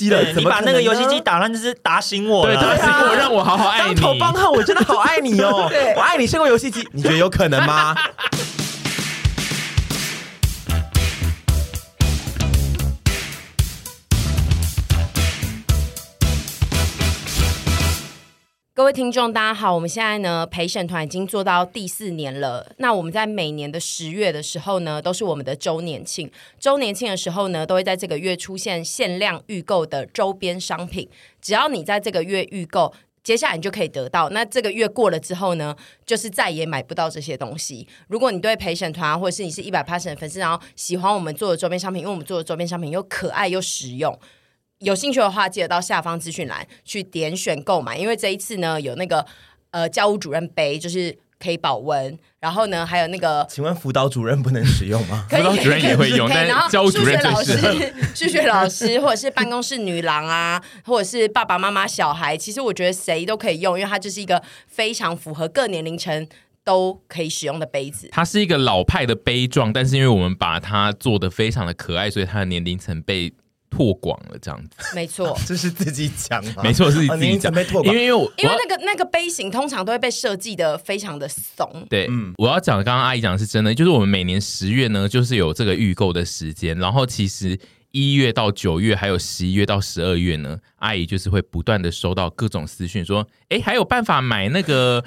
机了，怎么你把那个游戏机打烂，就是打醒我了，对，打醒我，让我好好爱你。当头棒喝，我真的好爱你哦，我爱你胜过游戏机，你觉得有可能吗？各位听众，大家好，我们现在呢陪审团已经做到第四年了。那我们在每年的十月的时候呢，都是我们的周年庆。周年庆的时候呢，都会在这个月出现限量预购的周边商品。只要你在这个月预购，接下来你就可以得到。那这个月过了之后呢，就是再也买不到这些东西。如果你对陪审团，或者是你是一百 p a s s 的粉丝，然后喜欢我们做的周边商品，因为我们做的周边商品又可爱又实用。有兴趣的话，记得到下方资讯栏去点选购买，因为这一次呢有那个呃教务主任杯，就是可以保温，然后呢还有那个，请问辅导主任不能使用吗？辅导主任也会用，但教务主任老师、数学老师或者是办公室女郎啊，或者是爸爸妈妈、小孩，其实我觉得谁都可以用，因为它就是一个非常符合各年龄层都可以使用的杯子。它是一个老派的杯状，但是因为我们把它做的非常的可爱，所以它的年龄层被。拓广了这样子，没错，这是自己讲吗？没错，是自己讲。哦、因为因为我因为那个那个杯型通常都会被设计的非常的怂。对，嗯，我要讲刚刚阿姨讲的是真的，就是我们每年十月呢，就是有这个预购的时间，然后其实。一月到九月，还有十一月到十二月呢，阿姨就是会不断的收到各种私讯，说，哎，还有办法买那个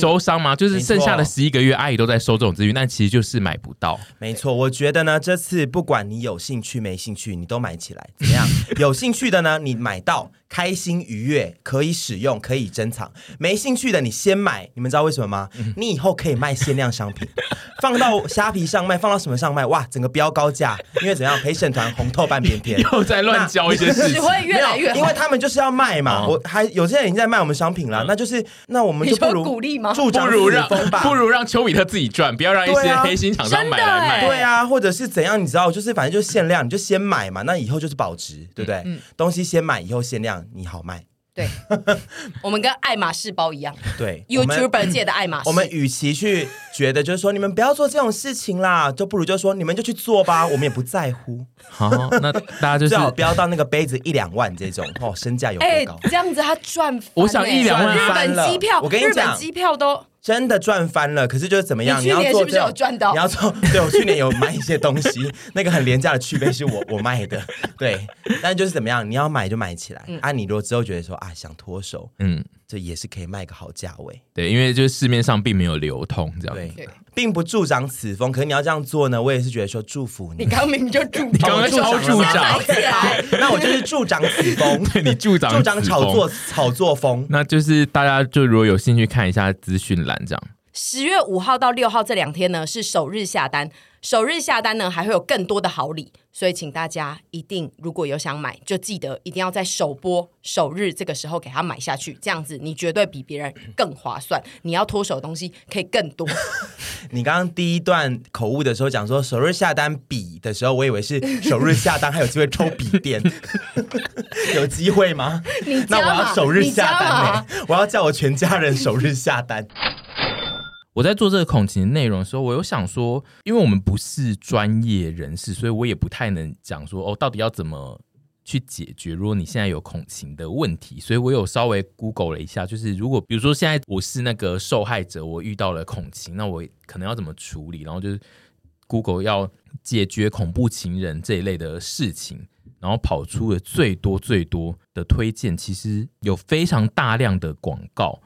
周商吗？嗯、就是剩下的十一个月，阿姨都在收这种资讯，但其实就是买不到。没错，我觉得呢，这次不管你有兴趣没兴趣，你都买起来，怎么样？有兴趣的呢，你买到。开心愉悦，可以使用，可以珍藏。没兴趣的，你先买。你们知道为什么吗？嗯、你以后可以卖限量商品，放到虾皮上卖，放到什么上卖？哇，整个标高价，因为怎样？陪审团红透半边天，又在乱教一些事情，只会越来越好。因为他们就是要卖嘛。哦、我还有些人已经在卖我们商品了，嗯、那就是那我们就不如鼓励吗？助长不如让不如让丘比特自己赚，不要让一些黑心厂商买来卖。对啊，或者是怎样？你知道，就是反正就是限量，你就先买嘛。那以后就是保值，对不对？嗯、东西先买，以后限量，你好卖。对，我们跟爱马仕包一样。对，YouTuber 界的爱马仕。我们与其去觉得就是说你们不要做这种事情啦，就不如就说你们就去做吧，我们也不在乎。好，那大家就最好不要到那个杯子一两万这种哦，身价有多高？这样子他赚，我想一两万日本机票，我跟你讲，日本机票都。真的赚翻了，可是就是怎么样？你去年是不是有赚到？你要做，对，我去年有买一些东西，那个很廉价的去杯是我我卖的，对。但就是怎么样？你要买就买起来，嗯、啊！你如果之后觉得说啊想脱手，嗯。这也是可以卖个好价位，对，因为就是市面上并没有流通这样，对，并不助长此风。可是你要这样做呢，我也是觉得说祝福你。你刚明明就助，你刚刚超助长，那我就是助长此风。对，你助长助长炒作炒作风，那就是大家就如果有兴趣看一下资讯栏这样。十月五号到六号这两天呢，是首日下单。首日下单呢，还会有更多的好礼，所以请大家一定如果有想买，就记得一定要在首播首日这个时候给他买下去，这样子你绝对比别人更划算。你要脱手的东西可以更多。你刚刚第一段口误的时候讲说首日下单笔的时候，我以为是首日下单还有机会抽笔电，有机会吗？那我要首日下单呢？我要叫我全家人首日下单。我在做这个恐情的内容的时候，我有想说，因为我们不是专业人士，所以我也不太能讲说哦，到底要怎么去解决。如果你现在有恐情的问题，所以我有稍微 Google 了一下，就是如果比如说现在我是那个受害者，我遇到了恐情，那我可能要怎么处理？然后就是 Google 要解决恐怖情人这一类的事情，然后跑出了最多最多的推荐，其实有非常大量的广告。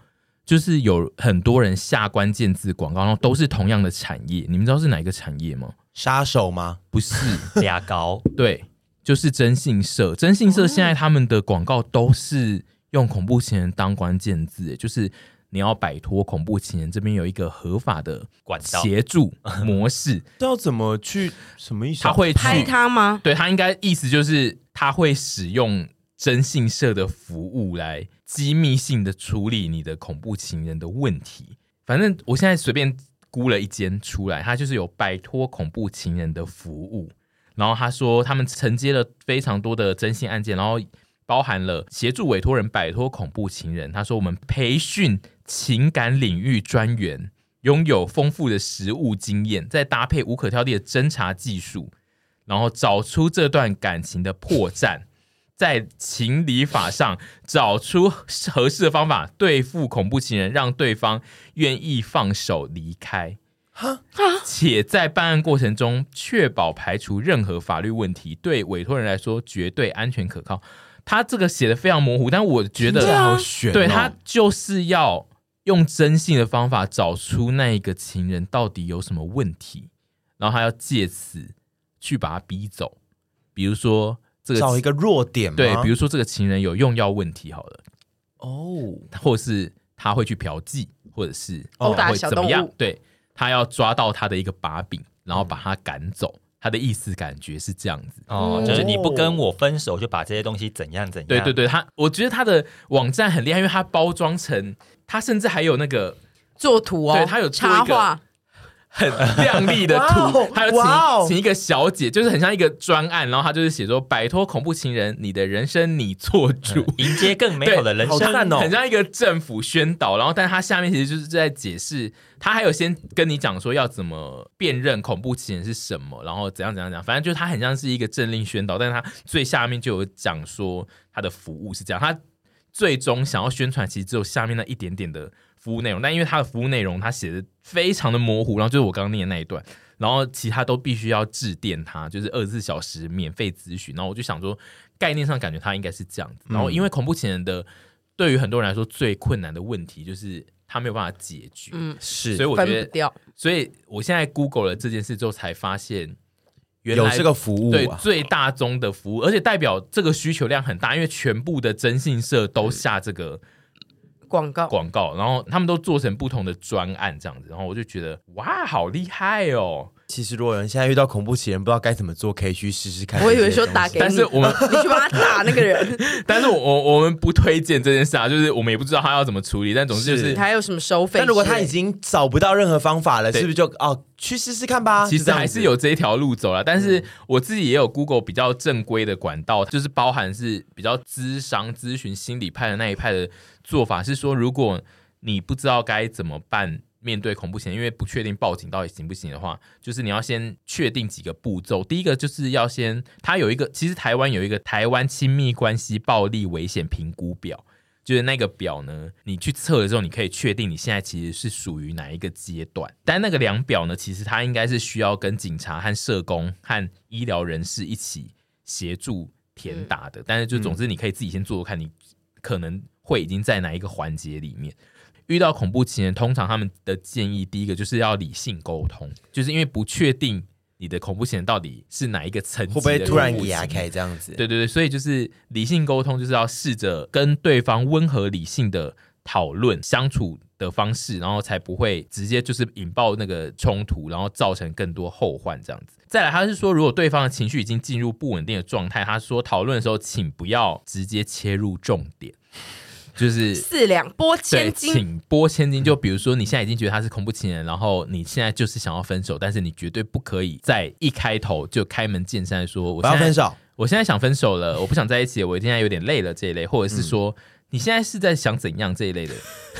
就是有很多人下关键字广告，然后都是同样的产业，你们知道是哪一个产业吗？杀手吗？不是，牙膏。对，就是征信社。征信社现在他们的广告都是用恐怖情人当关键字，就是你要摆脱恐怖情人，这边有一个合法的管道协助模式。这要怎么去？什么意思？他会拍他吗？对，他应该意思就是他会使用征信社的服务来。机密性的处理你的恐怖情人的问题，反正我现在随便估了一间出来，他就是有摆脱恐怖情人的服务。然后他说他们承接了非常多的征信案件，然后包含了协助委托人摆脱恐怖情人。他说我们培训情感领域专员，拥有丰富的实务经验，再搭配无可挑剔的侦查技术，然后找出这段感情的破绽。在情理法上找出合适的方法对付恐怖情人，让对方愿意放手离开。且在办案过程中确保排除任何法律问题，对委托人来说绝对安全可靠。他这个写的非常模糊，但我觉得好悬哦，对，他就是要用征信的方法找出那一个情人到底有什么问题，然后他要借此去把他逼走，比如说。这个找一个弱点吗？对，比如说这个情人有用药问题，好了，哦，或是他会去嫖妓，或者是殴打会小动物，对，他要抓到他的一个把柄，然后把他赶走。他的意思感觉是这样子，哦，就是你不跟我分手，就把这些东西怎样怎样。对对对，他我觉得他的网站很厉害，因为他包装成，他甚至还有那个做图哦，对他有插画。很亮丽的图，还有请请一个小姐，就是很像一个专案，然后他就是写说摆脱恐怖情人，你的人生你做主，迎接更美好的人生，很像一个政府宣导。然后，但是他下面其实就是在解释，他还有先跟你讲说要怎么辨认恐怖情人是什么，然后怎样怎样讲，反正就是他很像是一个政令宣导，但是他最下面就有讲说他的服务是这样，他最终想要宣传，其实只有下面那一点点的。服务内容，但因为他的服务内容他写的非常的模糊，然后就是我刚刚念的那一段，然后其他都必须要致电他，就是二十四小时免费咨询。然后我就想说，概念上感觉他应该是这样子。然后因为恐怖情人的对于很多人来说最困难的问题就是他没有办法解决，嗯，是，所以我觉得，所以我现在 Google 了这件事之后才发现，原来有这个服务，对，最大宗的服务，而且代表这个需求量很大，因为全部的征信社都下这个。广告广告，然后他们都做成不同的专案这样子，然后我就觉得哇，好厉害哦！其实如果人现在遇到恐怖情人，不知道该怎么做，可以去试试看。我以为说打给你，但是我们你去帮他打那个人，但是我我们不推荐这件事啊，就是我们也不知道他要怎么处理，但总之就是他有什么收费。但如果他已经找不到任何方法了，是不是就哦去试试看吧？其实还是有这一条路走了，但是我自己也有 Google 比较正规的管道，就是包含是比较咨商咨询心理派的那一派的。做法是说，如果你不知道该怎么办，面对恐怖情人，因为不确定报警到底行不行的话，就是你要先确定几个步骤。第一个就是要先，它有一个，其实台湾有一个台湾亲密关系暴力危险评估表，就是那个表呢，你去测的时候，你可以确定你现在其实是属于哪一个阶段。但那个量表呢，其实它应该是需要跟警察和社工和医疗人士一起协助填打的。但是就总之，你可以自己先做做看，你可能。会已经在哪一个环节里面遇到恐怖情人？通常他们的建议，第一个就是要理性沟通，就是因为不确定你的恐怖情人到底是哪一个层级，会不会突然牙开这样子？对对对，所以就是理性沟通，就是要试着跟对方温和理性的讨论相处的方式，然后才不会直接就是引爆那个冲突，然后造成更多后患这样子。再来，他是说，如果对方的情绪已经进入不稳定的状态，他说讨论的时候，请不要直接切入重点。就是四两拨千斤，请拨千斤。就比如说，你现在已经觉得他是恐怖情人，然后你现在就是想要分手，但是你绝对不可以在一开头就开门见山说：“我要分手，我现在想分手了，我不想在一起，我现在有点累了。”这一类，或者是说。嗯你现在是在想怎样这一类的？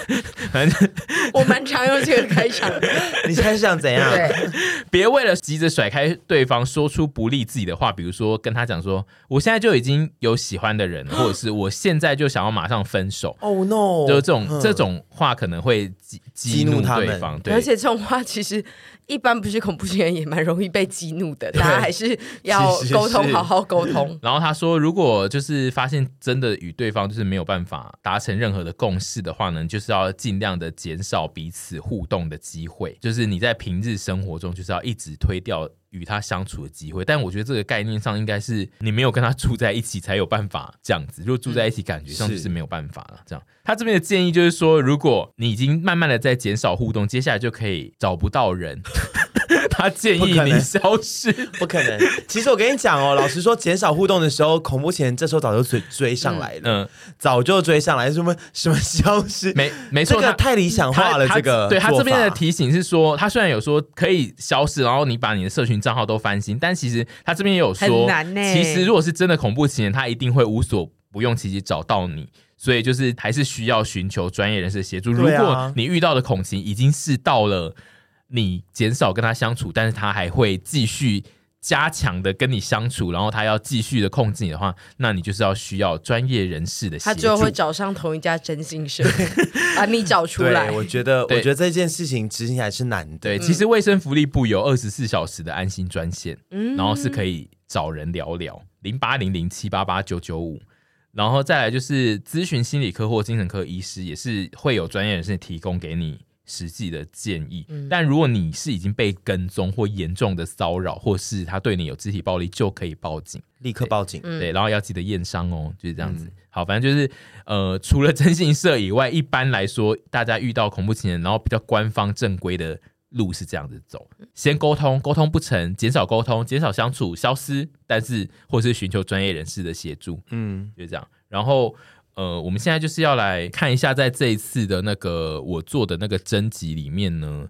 反正我蛮常用这个开场。你现在是想怎样？对，别为了急着甩开对方，说出不利自己的话，比如说跟他讲说：“我现在就已经有喜欢的人，或者是我现在就想要马上分手。” Oh no！就这种这种话可能会激激怒对方。对，而且这种话其实。一般不是恐怖情人也蛮容易被激怒的，大家还是要沟通，好好沟通。然后他说，如果就是发现真的与对方就是没有办法达成任何的共识的话呢，就是要尽量的减少彼此互动的机会。就是你在平日生活中就是要一直推掉与他相处的机会。但我觉得这个概念上应该是你没有跟他住在一起才有办法这样子。如果住在一起，感觉上就是没有办法了。这样，他这边的建议就是说，如果你已经慢慢的在减少互动，接下来就可以找不到人。他建议你消失，不可能。其实我跟你讲哦，老实说，减少互动的时候，恐怖情人这时候早就追追上来了，嗯，早就追上来。什么什么消失？没没错，这个太理想化了。这个对他这边的提醒是说，他虽然有说可以消失，然后你把你的社群账号都翻新，但其实他这边也有说，其实如果是真的恐怖情人，他一定会无所不用其极找到你。所以就是还是需要寻求专业人士的协助。如果你遇到的恐情已经是到了。你减少跟他相处，但是他还会继续加强的跟你相处，然后他要继续的控制你的话，那你就是要需要专业人士的协助。他最后会找上同一家真心社，把你找出来。我觉得，我觉得这件事情执行起来是难的。对，其实卫生福利部有二十四小时的安心专线，嗯然后是可以找人聊聊，零八零零七八八九九五。然后再来就是咨询心理科或精神科医师，也是会有专业人士提供给你实际的建议。嗯但如果你是已经被跟踪或严重的骚扰，或是他对你有肢体暴力，就可以报警。立刻报警。嗯对，然后要记得验伤哦，就是这样子。好，反正就是呃，除了征信社以外，一般来说，大家遇到恐怖情人，然后比较官方正规的路是这样子走：先沟通，沟通不成，减少沟通，减少相处，消失，但是或是寻求专业人士的协助，嗯，就是这样。然后呃，我们现在就是要来看一下，在这一次的那个我做的那个征集里面呢。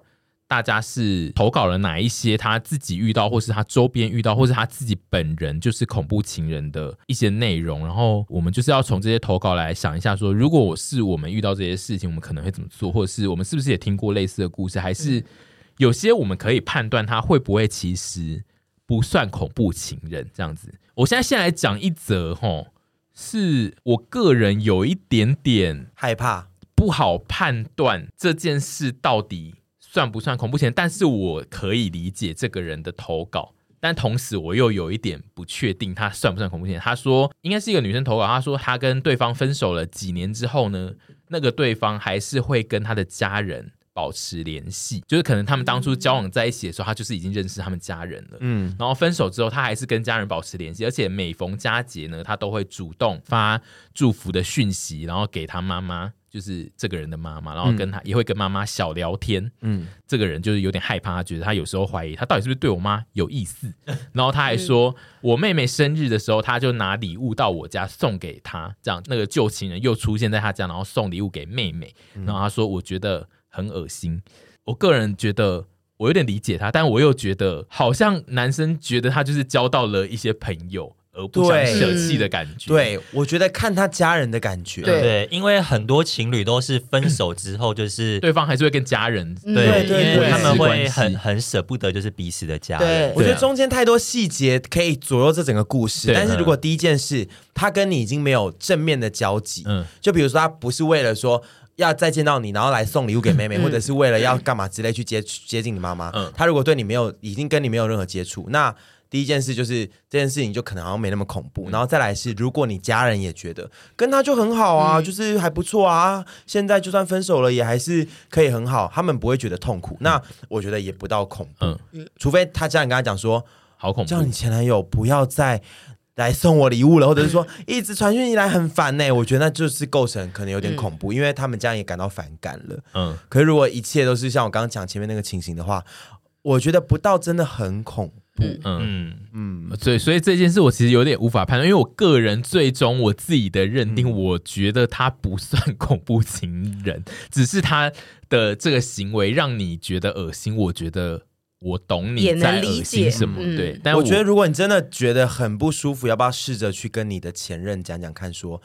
大家是投稿了哪一些他自己遇到，或是他周边遇到，或是他自己本人就是恐怖情人的一些内容。然后我们就是要从这些投稿来想一下说，说如果我是我们遇到这些事情，我们可能会怎么做，或者是我们是不是也听过类似的故事，还是有些我们可以判断他会不会其实不算恐怖情人这样子。我现在先来讲一则，吼，是我个人有一点点害怕。不好判断这件事到底算不算恐怖片，但是我可以理解这个人的投稿，但同时我又有一点不确定他算不算恐怖情人。他说应该是一个女生投稿，他说他跟对方分手了几年之后呢，那个对方还是会跟他的家人保持联系，就是可能他们当初交往在一起的时候，他就是已经认识他们家人了，嗯，然后分手之后，他还是跟家人保持联系，而且每逢佳节呢，他都会主动发祝福的讯息，然后给他妈妈。就是这个人的妈妈，然后跟他、嗯、也会跟妈妈小聊天。嗯，这个人就是有点害怕，他觉得他有时候怀疑他到底是不是对我妈有意思。然后他还说，嗯、我妹妹生日的时候，他就拿礼物到我家送给她，这样那个旧情人又出现在他家，然后送礼物给妹妹。然后他说，我觉得很恶心。我个人觉得我有点理解他，但我又觉得好像男生觉得他就是交到了一些朋友。而不想舍弃的感觉，对，我觉得看他家人的感觉，对，对，因为很多情侣都是分手之后，就是对。方还是会跟家人，对，对对因为他们会很很舍不得，就是彼此的家人。对我觉得中间太多细节可以左右这整个故事，但是如果第一件事他跟你已经没有正面的交集，嗯，就比如说他不是为了说要再见到你，然后来送礼物给妹妹，嗯或者是为了要干嘛之类去接接近你妈妈，嗯。他如果对你没有已经跟你没有任何接触，那。第一件事就是这件事情就可能好像没那么恐怖，然后再来是，如果你家人也觉得跟他就很好啊，嗯、就是还不错啊，现在就算分手了也还是可以很好，他们不会觉得痛苦，那我觉得也不到恐怖，嗯，除非他家人跟他讲说好恐怖，叫你前男友不要再来送我礼物了，或者是说 一直传讯息来很烦呢、欸，我觉得那就是构成可能有点恐怖，因为他们这样也感到反感了，嗯，可是如果一切都是像我刚刚讲前面那个情形的话，我觉得不到真的很恐怖。嗯。嗯。嗯，所以所以这件事我其实有点无法判断，因为我个人最终我自己的认定，我觉得他不算恐怖情人，只是他的这个行为让你觉得恶心。我觉得我懂你在恶心什么，对。但我觉得如果你真的觉得很不舒服，要不要试着去跟你的前任讲讲看，说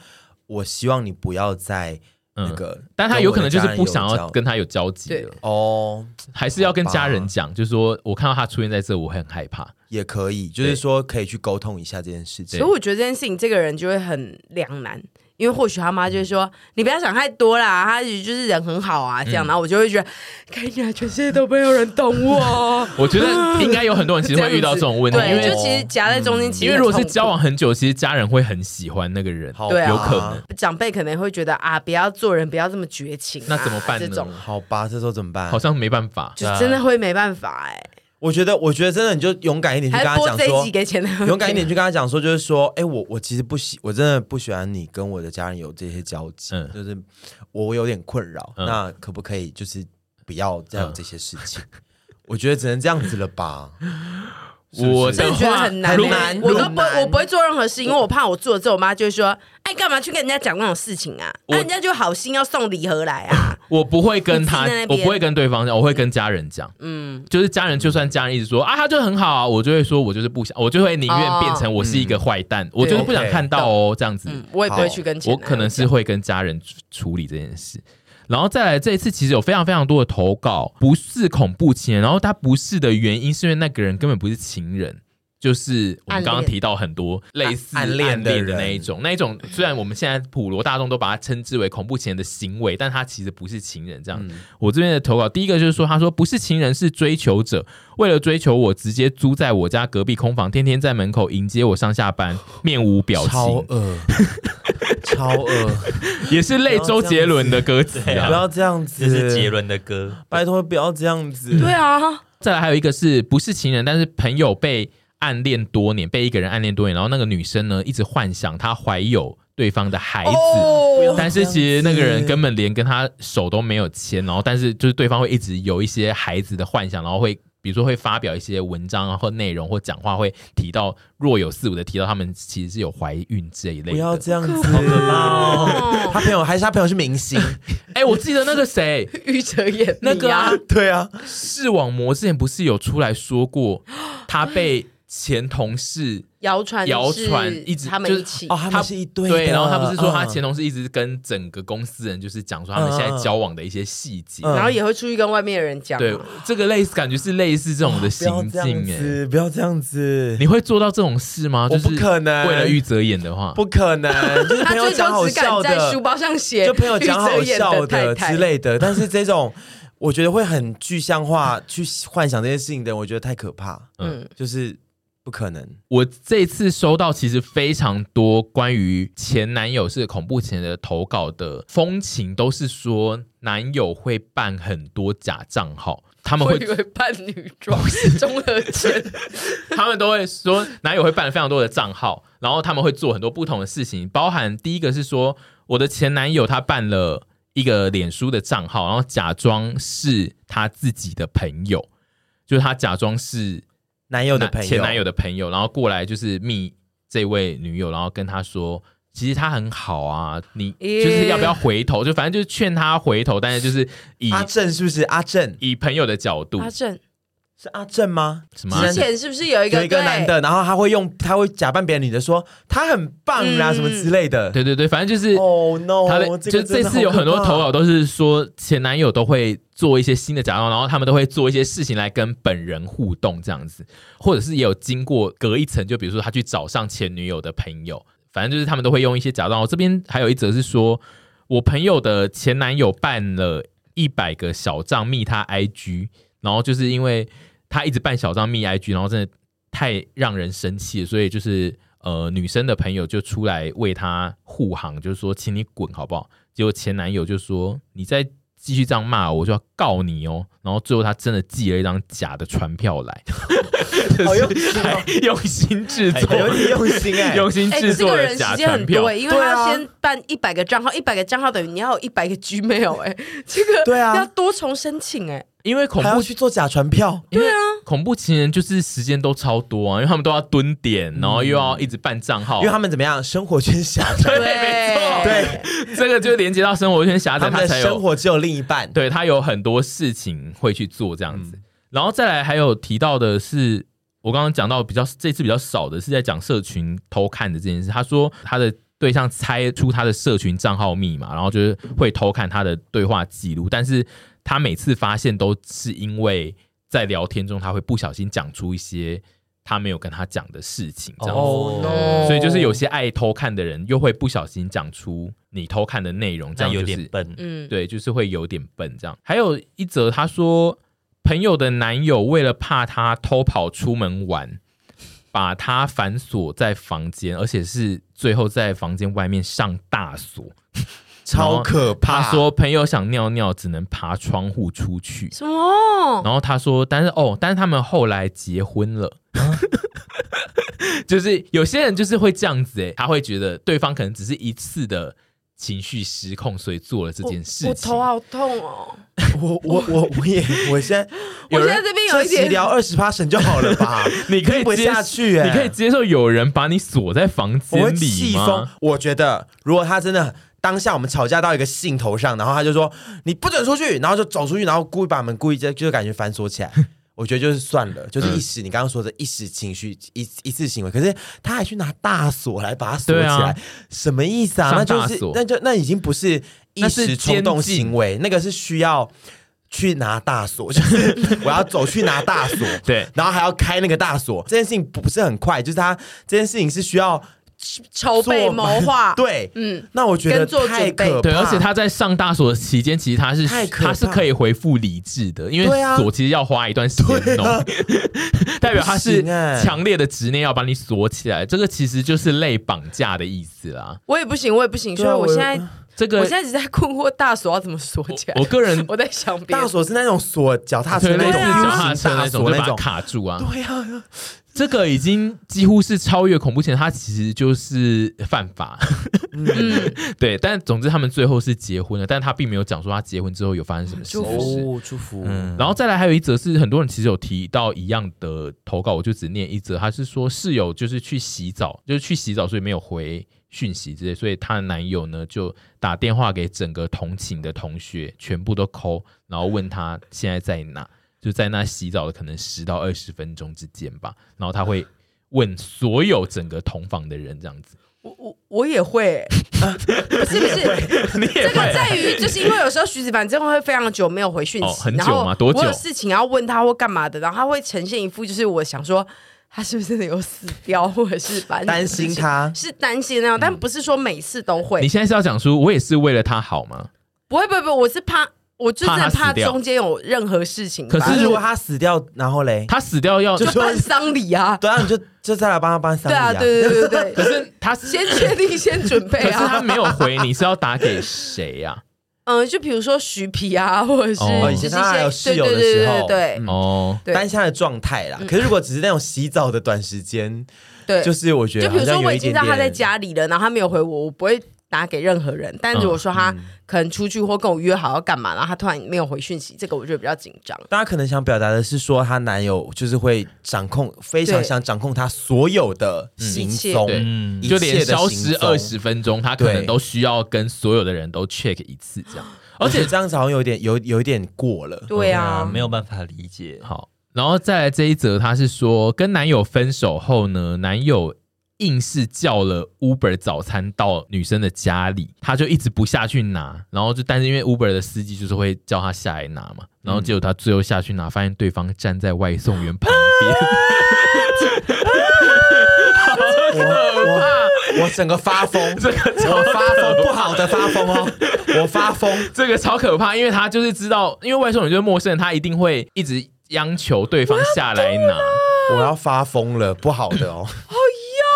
我希望你不要再。那个、嗯，但他有可能就是不想要跟他有交集了哦，还是要跟家人讲，就是说我看到他出现在这，我会很害怕，也可以，就是说可以去沟通一下这件事情。所以我觉得这件事情，这个人就会很两难。因为或许他妈就会说：“你不要想太多啦，他就是人很好啊。”这样，然后我就会觉得，看起来全世界都没有人懂我。我觉得应该有很多人其实会遇到这种问题，对，就其实夹在中间。因为如果是交往很久，其实家人会很喜欢那个人，对，有可能长辈可能会觉得啊，不要做人，不要这么绝情。那怎么办呢？这种好吧，这时候怎么办？好像没办法，就真的会没办法哎。我觉得，我觉得真的，你就勇敢一点去跟他讲说，勇敢一点去跟他讲说，就是说，哎、欸，我我其实不喜，我真的不喜欢你跟我的家人有这些交集，嗯、就是我有点困扰，嗯、那可不可以就是不要再有这些事情？嗯、我觉得只能这样子了吧。我真的觉得很难，很难，我都不，我不会做任何事，因为我怕我做了之后，我妈就会说：“哎，干嘛去跟人家讲那种事情啊？那人家就好心要送礼盒来啊。”我不会跟他，我不会跟对方讲，我会跟家人讲。嗯，就是家人，就算家人一直说啊，他就很好啊，我就会说，我就是不想，我就会宁愿变成我是一个坏蛋，我就是不想看到哦，这样子。我也不会去跟，我可能是会跟家人处理这件事。然后再来这一次，其实有非常非常多的投稿，不是恐怖情人，然后他不是的原因是因为那个人根本不是情人，就是我们刚刚提到很多类似暗恋恋的那一种，那一种虽然我们现在普罗大众都把它称之为恐怖情人的行为，但他其实不是情人。这样，我这边的投稿第一个就是说，他说不是情人是追求者，为了追求我，直接租在我家隔壁空房，天天在门口迎接我上下班，面无表情，超恶，超恶，也是类周杰伦的歌词对啊不要这样子，这是杰伦的歌，拜托不要这样子。对啊，再来还有一个是不是情人，但是朋友被暗恋多年，被一个人暗恋多年，然后那个女生呢一直幻想她怀有对方的孩子，哦但是其实那个人根本连跟她手都没有牵，然后但是就是对方会一直有一些孩子的幻想，然后会比如说会发表一些文章啊或内容或讲话会提到若有似无的提到他们其实是有怀孕这一类的。不要这样子，好可怕哦！他朋友还是他朋友是明星，哎，我记得那个谁，玉哲演那个啊，对啊，视网膜之前不是有出来说过，他被前同事。谣传谣传一直他们一起。哦，他们是一对，对，然后他不是说他嗯。前同事一直跟整个公司人就是讲说他们现在交往的一些细节，嗯。然后也会出去跟外面的人讲。嘛。对，这个类似感觉是类似这种的行径哎，子，不要这样子，你会做到这种事吗？我就是不可能。为了玉泽演的话，不可能，就朋友讲好只敢在笑的书，包上写，就朋友讲好笑的的之类的，但是这种我觉得会很具象化去幻想这些事情的人，我觉得太可怕，嗯。嗯，就是不可能。我这次收到其实非常多关于前男友是恐怖情人的投稿的风情，都是说男友会办很多假账号，他们会扮女装综合症，他们都会说男友会办非常多的账号，然后他们会做很多不同的事情，包含第一个是说我的前男友他办了一个脸书的账号，然后假装是他自己的朋友，就是他假装是男友的朋友，前男友的朋友，然后过来就是密这位女友，然后跟她说。其实他很好啊，你就是要不要回头？就反正就是劝他回头，但是就是以阿正是不是阿正？以朋友的角度，阿正是阿正吗？什么啊之前是不是有一个有一个男的，然后他会用，他会假扮别的女的说他很棒啊，嗯什么之类的。对对对，反正就是哦 no，他的这就这次有很多投稿都是说前男友都会做一些新的假装，然后他们都会做一些事情来跟本人互动这样子，或者是也有经过隔一层，就比如说他去找上前女友的朋友，反正就是他们都会用一些假装。我这边还有一则是说，我朋友的前男友办了一百个小账密他 IG，然后就是因为他一直办小账密 IG，然后真的太让人生气了，所以就是呃女生的朋友就出来为他护航，就是说请你滚好不好？结果前男友就说你再继续这样骂我，我就要告你哦。然后最后他真的寄了一张假的传票来，好用心哦 用心制作，有点用心哎、用心哎，制作的假时间传票很多哎，。因为要先办一百个账号，一百个账号等于你要有一百个 Gmail 哎，这个对啊要多重申请哎，因为恐还要怖去做假船票，对啊，恐怖情人就是时间都超多啊，因为他们都要蹲点，然后又要一直办账号，因为他们怎么样，生活圈狭窄，对。没错。对，这个就连接到生活圈狭窄，他们的他才有生活只有另一半。对他有很多事情会去做这样子，然后再来还有提到的是，我刚刚讲到比较这次比较少的是在讲社群偷看的这件事。他说他的对象猜出他的社群账号密码，然后就是会偷看他的对话记录，但是他每次发现都是因为在聊天中他会不小心讲出一些他没有跟他讲的事情，这样子。所以就是有些爱偷看的人，又会不小心讲出你偷看的内容，这这样有样就是点笨。嗯，对，就是会有点笨这样。还有一则，他说朋友的男友为了怕他偷跑出门玩，把他反锁在房间，而且是最后在房间外面上大锁。超可怕。他说朋友想尿尿，只能爬窗户出去。什么？然后他说，但是哦，但是他们后来结婚了。就是有些人就是会这样子哎，他会觉得对方可能只是一次的情绪失控，所以做了这件事情。我我头好痛哦！我我我我也，我现在 我现在这边有一点聊二十 passion 就好了吧？你可以接不下去哎、你可以接受有人把你锁在房间里气疯吗？。我觉得如果他真的当下我们吵架到一个兴头上，然后他就说你不准出去，然后就走出去，然后故意把门故意就就感觉反锁起来。我觉得就是算了，就是一时、你刚刚说的一时情绪一一次行为，可是他还去拿大锁来把它锁起来，啊。什么意思啊？那就是那就那已经不是一时冲动行为，那个是需要去拿大锁，就是我要走去拿大锁，对，然后还要开那个大锁，这件事情不是很快，就是他这件事情是需要筹备谋划，对，嗯，那我觉得跟做太准备。可怕，对，而且他在上大锁的期间，其实他是他是可以回复理智的，因为锁其实要花一段时间弄，代表他是强烈的执念要把你锁起来，这个其实就是类绑架的意思啦。我也不行，我也不行，所以我现在这个我现在只在困惑大锁要怎么锁起来。我个人 我在想大锁是那种锁脚踏车对那那种种 U 脚踏型大车那种，就把它锁那种，卡住啊。对呀，这个已经几乎是超越恐怖情人，它其实就是犯法。嗯，对，但总之他们最后是结婚了，但他并没有讲说他结婚之后有发生什么事。祝福哦，祝福，嗯，然后再来还有一则是很多人其实有提到一样的投稿，我就只念一则，他是说室友就是去洗澡，就是去洗澡，所以没有回讯息之类，所以她的男友呢就打电话给整个同寝的同学，全部都 call，然后问他现在在哪，就在那洗澡的可能十到二十分钟之间吧，然后他会问所有整个同房的人这样子，我我我也会、不是不是，这个在于就是因为有时候徐子凡真的会非常久没有回讯息，哦很久然后吗多久？我有事情要问他或干嘛的，然后他会呈现一副就是我想说他是不是真的有死掉，或者是反正担心他？是担心那样，但不是说每次都会。你，现在是要讲说我也是为了他好吗？不会不会不会，我是怕我就真的怕中间有任何事情可是如果他死掉，然后嘞，他死掉要就就办 丧礼啊，对啊，你就就再来帮他办丧礼对啊，对对对对。可，是他 先确定先准备可是他啊，没有回，你是要打给谁呀、嗯，就比如说徐皮啊，或者是以前他还有室友的对对对时候。对哦，对。担心他的状态啦。可是如果只是那种洗澡的短时间，对，就是我觉得就比如说我已经知道他在家里了，然后他没有回我，我不会打给任何人。但如果说他可能出去或跟我约好要干嘛，然后他突然没有回讯息，这个我觉得比较紧张。大家可能想表达的是说，她男友就是会掌控，非常想掌控她所有的行踪，嗯就连消失二十分钟，他可能都需要跟所有的人都 check 一次这样。而且这样子好像有点有有一点过了。对啊，没有办法理解。好，然后再来这一则，他是说跟男友分手后呢，男友硬是叫了 Uber 早餐到女生的家里，他就一直不下去拿，然后就但是因为 Uber 的司机就是会叫他下来拿嘛，然后结果他最后下去拿，发现对方站在外送员旁边。我我我整个发疯，这个我发疯，不好的发疯哦，我发疯。这个超可怕，因为他就是知道，因为外送员就是陌生人，他一定会一直央求对方下来拿。我要发疯了，不好的哦。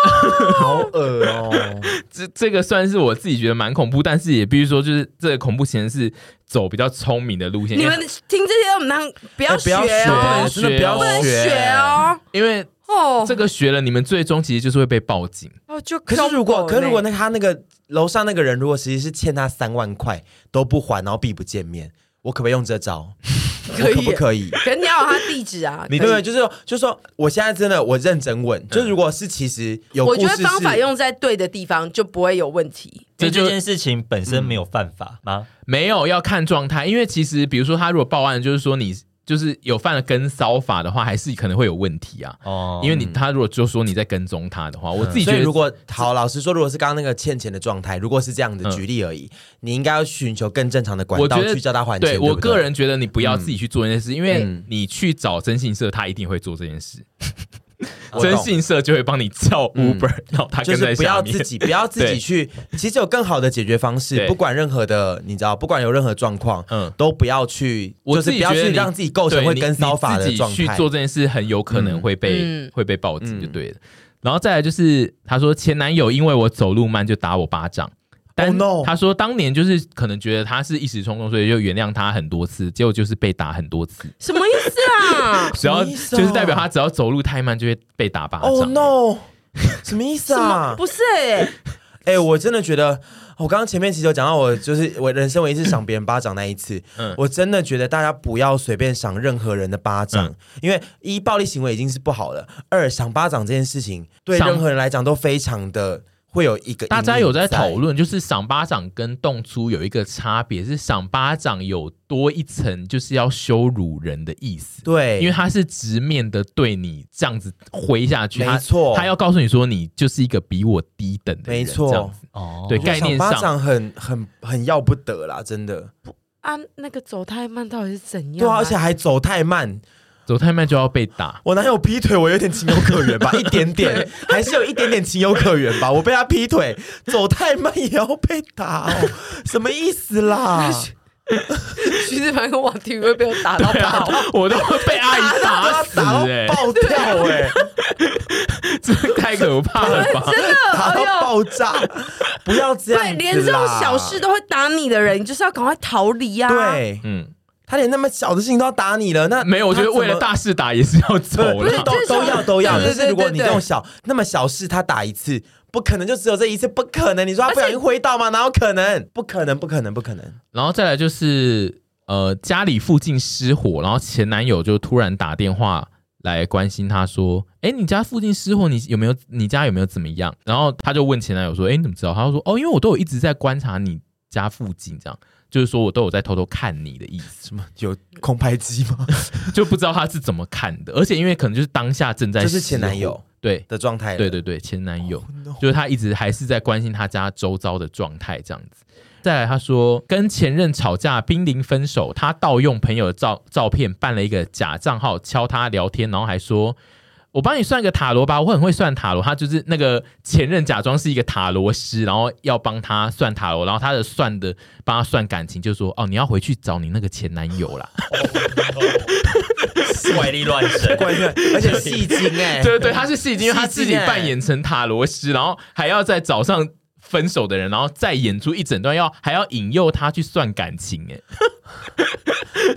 好恶哦。这这个算是我自己觉得蛮恐怖，但是也必须说，就是这个恐怖情人是走比较聪明的路线。你们听这些，我们当不要哎不要学哦，学真的不要学学哦。因为哦，这个学了，你们最终其实就是会被报警。哦就可是如果，可是如果那那他那个楼上那个人，如果其实是欠他三万块都不还，然后避不见面，我可不可以用这招？可以可不可以？可是你要有他地址啊，你对不对？就是就是说，我现在真的我认真问，就如果是其实有我，觉得方法用在对的地方就不会有问题。就这件事情本身没有犯法吗？没有要看状态，因为其实比如说他如果报案，就是说你就是有犯了跟骚法的话，还是可能会有问题啊。哦，因为你他如果就说你在跟踪他的话，我自己觉得如果好，老实说，如果是刚刚那个欠钱的状态，如果是这样的嗯举例而已，你应该要寻求更正常的管道去叫他还钱。对我个人觉得你不要自己去做这件事，因为嗯你去找征信社，他一定会做这件事。征信社就会帮你叫 Uber，、然后他跟在就是不要。自己不要自己去，其实有更好的解决方式，不管任何的，你知道，不管有任何状况，嗯。都不要去，我就是不要去让自己构成会跟骚法的状态。去做这件事，很有可能会被、嗯。会被报警，就对了。然后再来就是，他说前男友因为我走路慢就打我巴掌，但 Oh 他说当年就是可能觉得他是一时冲动，所以就原谅他很多次，结果就是被打很多次，什么意思啊？只要就是代表他只要走路太慢就会被打巴掌。Oh no！什么意思啊？不是哎、哎、我真的觉得，我刚刚前面其实有讲到，我就是我人生唯一次赏别人巴掌那一次，嗯我真的觉得大家不要随便赏任何人的巴掌，嗯因为一暴力行为已经是不好了，二赏巴掌这件事情对任何人来讲都非常的会有一个大家有在讨论，就是赏巴掌跟动粗有一个差别，是赏巴掌有多一层，就是要羞辱人的意思。对，因为他是直面的对你这样子挥下去，没他错他要告诉你说你就是一个比我低等的人，没错这样子哦，对概念上巴掌很很很要不得啦，真的。啊，那个走太慢到底是怎样？对啊，而且还走太慢。走太慢就要被打。我男友劈腿，我有点情有可原吧，一点点，还是有一点点情有可原吧。我被他劈腿，走太慢也要被打哦，什么意思啦？徐子凡跟王庭会被我打到爆，啊、我都会被阿姨打死、欸，打到爆掉哎、欸，这太可怕了吧？真的打到爆炸，不要这样，对，连这种小事都会打你的人，你就是要赶快逃离呀、啊。对，嗯。他连那么小的事情都要打你了，那没有，我觉得为了大事打也是要走了，都都要都要。就是如果你这种小那么小事，他打一次，不可能就只有这一次，不可能。你说他不小心挥到吗？哪有可能？不可能，不可能，不可能。然后再来就是呃，家里附近失火，然后前男友就突然打电话来关心他说：“哎，你家附近失火，你有没有？你家有没有怎么样？”然后他就问前男友说：“哎，你怎么知道？”他就说：“哦，因为我都有一直在观察你家附近，这样。”就是说我都有在偷偷看你的意思，什么 有空拍机吗？就不知道他是怎么看的，而且因为可能就是当下正在就是前男友对的状态，对对对，前男友、oh, no. 就是他一直还是在关心他家周遭的状态这样子。再来他说跟前任吵架濒临分手，他盗用朋友的照照片办了一个假账号敲他聊天，然后还说。我帮你算个塔罗吧，我很会算塔罗。他就是那个前任假装是一个塔罗师，然后要帮他算塔罗，然后他的算的帮他算感情，就说哦，你要回去找你那个前男友啦。怪力乱神，怪力，而且戏精哎，对 对对，他是戏精，因为他自己扮演成塔罗师，然后还要在早上分手的人，然后再演出一整段，要还要引诱他去算感情哎。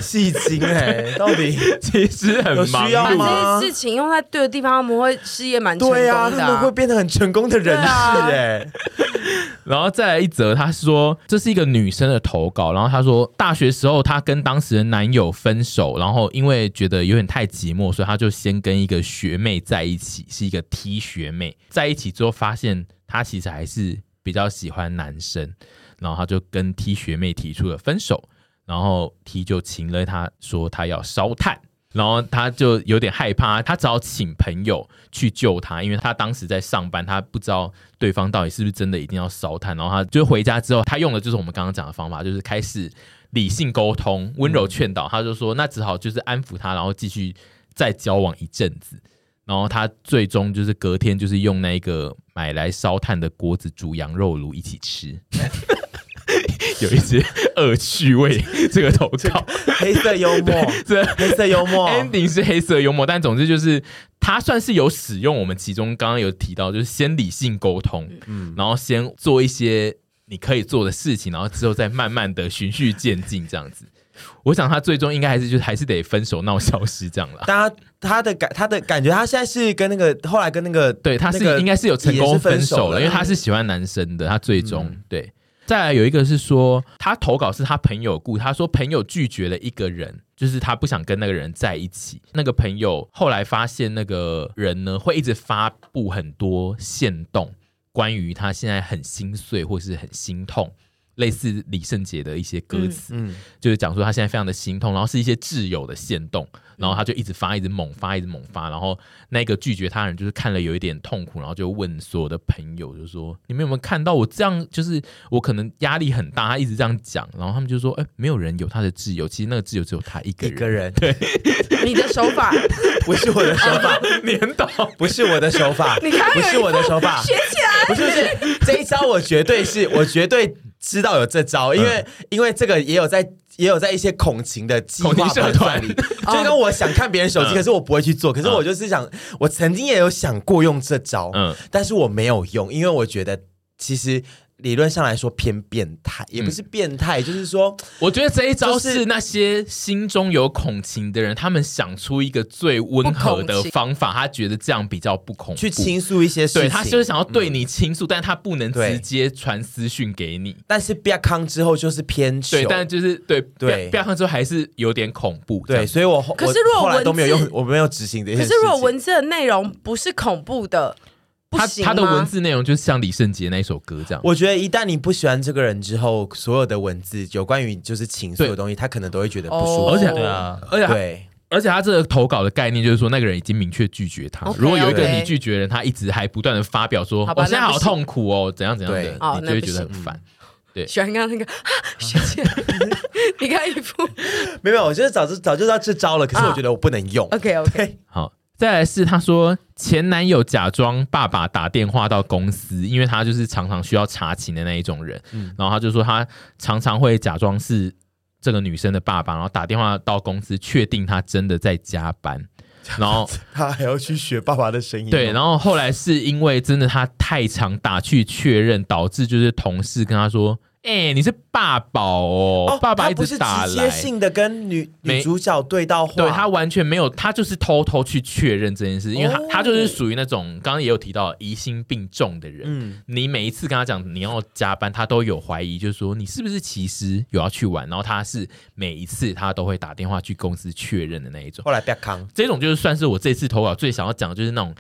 戏精哎，到底其实很忙，需要吗？把这些事情用在对的地方，他们会事业蛮成功的，对啊，他们会变得很成功的人士哎。啊、然后再来一则，他说这是一个女生的投稿，然后他说大学时候她跟当时的男友分手，然后因为觉得有点太寂寞，所以她就先跟一个学妹在一起，是一个 T 学妹，在一起之后发现她其实还是比较喜欢男生，然后他就跟 T 学妹提出了分手。然后 T 就请了他说他要烧炭，然后他就有点害怕，他只好请朋友去救他，因为他当时在上班，他不知道对方到底是不是真的一定要烧炭。然后他就回家之后，他用的就是我们刚刚讲的方法，就是开始理性沟通、温柔劝导。他就说那只好就是安抚他，然后继续再交往一阵子。然后他最终就是隔天就是用那个买来烧炭的锅子煮羊肉炉一起吃。有一些恶趣味，这个投稿黑色幽默，这黑色幽默 ending 是黑色幽默，但总之就是他算是有使用我们其中刚刚有提到，就是先理性沟通，嗯，然后先做一些你可以做的事情，然后之后再慢慢的循序渐进这样子。我想他最终应该还是就还是得分手闹消失这样了。他他的感他的感觉，他现在是跟那个后来跟那个对他是应该是有成功分手了，因为他是喜欢男生的，他最终、嗯、对。再来有一个是说，他投稿是他朋友故，他说朋友拒绝了一个人，就是他不想跟那个人在一起。那个朋友后来发现那个人呢，会一直发布很多线动，关于他现在很心碎或是很心痛。类似李圣杰的一些歌词，嗯，就是讲说他现在非常的心痛，然后是一些挚友的线动，然后他就一直发，一直猛发，一直猛发，然后那个拒绝他人就是看了有一点痛苦，然后就问所有的朋友，就说你们有没有看到我这样？就是我可能压力很大，他一直这样讲，然后他们就说，哎，没有人有他的挚友，其实那个挚友只有他一个人。一个人，对，你的手法 不是我的手法，你很懂，不是我的手法，你看，不是我的手法，学起来，不是不是，这一招我绝对是我绝对。知道有这招，因为、嗯、因为这个也有在也有在一些恐情的计划社团。里，就跟我想看别人手机，可是我不会去做，可是我就是想，我曾经也有想过用这招，嗯，但是我没有用，因为我觉得其实。理论上来说偏变态，也不是变态，嗯、就是说，我觉得这一招是那些心中有恐情的人，他们想出一个最温和的方法，他觉得这样比较不恐怖，去倾诉一些事情。对，他就是想要对你倾诉，嗯、但他不能直接传私讯给你。但是比亚康之后就是偏对，但就是对对，比亚康之后还是有点恐怖。对，所以我可是如果后来都没有用，我没有执行这些。可是如果文字的内容不是恐怖的。他他的文字内容就是像李圣杰那一首歌这样。我觉得一旦你不喜欢这个人之后，所有的文字有关于就是情绪的东西，他可能都会觉得不舒服。而且对啊，而且对，而且他这个投稿的概念就是说，那个人已经明确拒绝他。如果有一个你拒绝的人，他一直还不断的发表说，我现在好痛苦哦，怎样怎样的，你就会觉得很烦。对喜欢刚刚那个啊，学姐，你看一副 没有，我觉得早就早就知道这招了，可是我觉得我不能用。OK OK，好，再来是他说前男友假装爸爸打电话到公司，因为他就是常常需要查勤的那一种人，嗯，然后他就说他常常会假装是这个女生的爸爸，然后打电话到公司确定他真的在加班。然后他还要去学爸爸的声音。对，然后后来是因为真的他太常打去确认，导致就是同事跟他说。哎、欸，你是爸宝哦，哦爸爸一直打来，直接性的跟女女主角对到话，对他完全没有，他就是偷偷去确认这件事，因为他、哦、他就是属于那种刚刚也有提到疑心病重的人。嗯，你每一次跟他讲你要加班，他都有怀疑，就是说你是不是其实有要去玩，然后他是每一次他都会打电话去公司确认的那一种。后来不要康，这种就是算是我这次投稿最想要讲的，就是那种。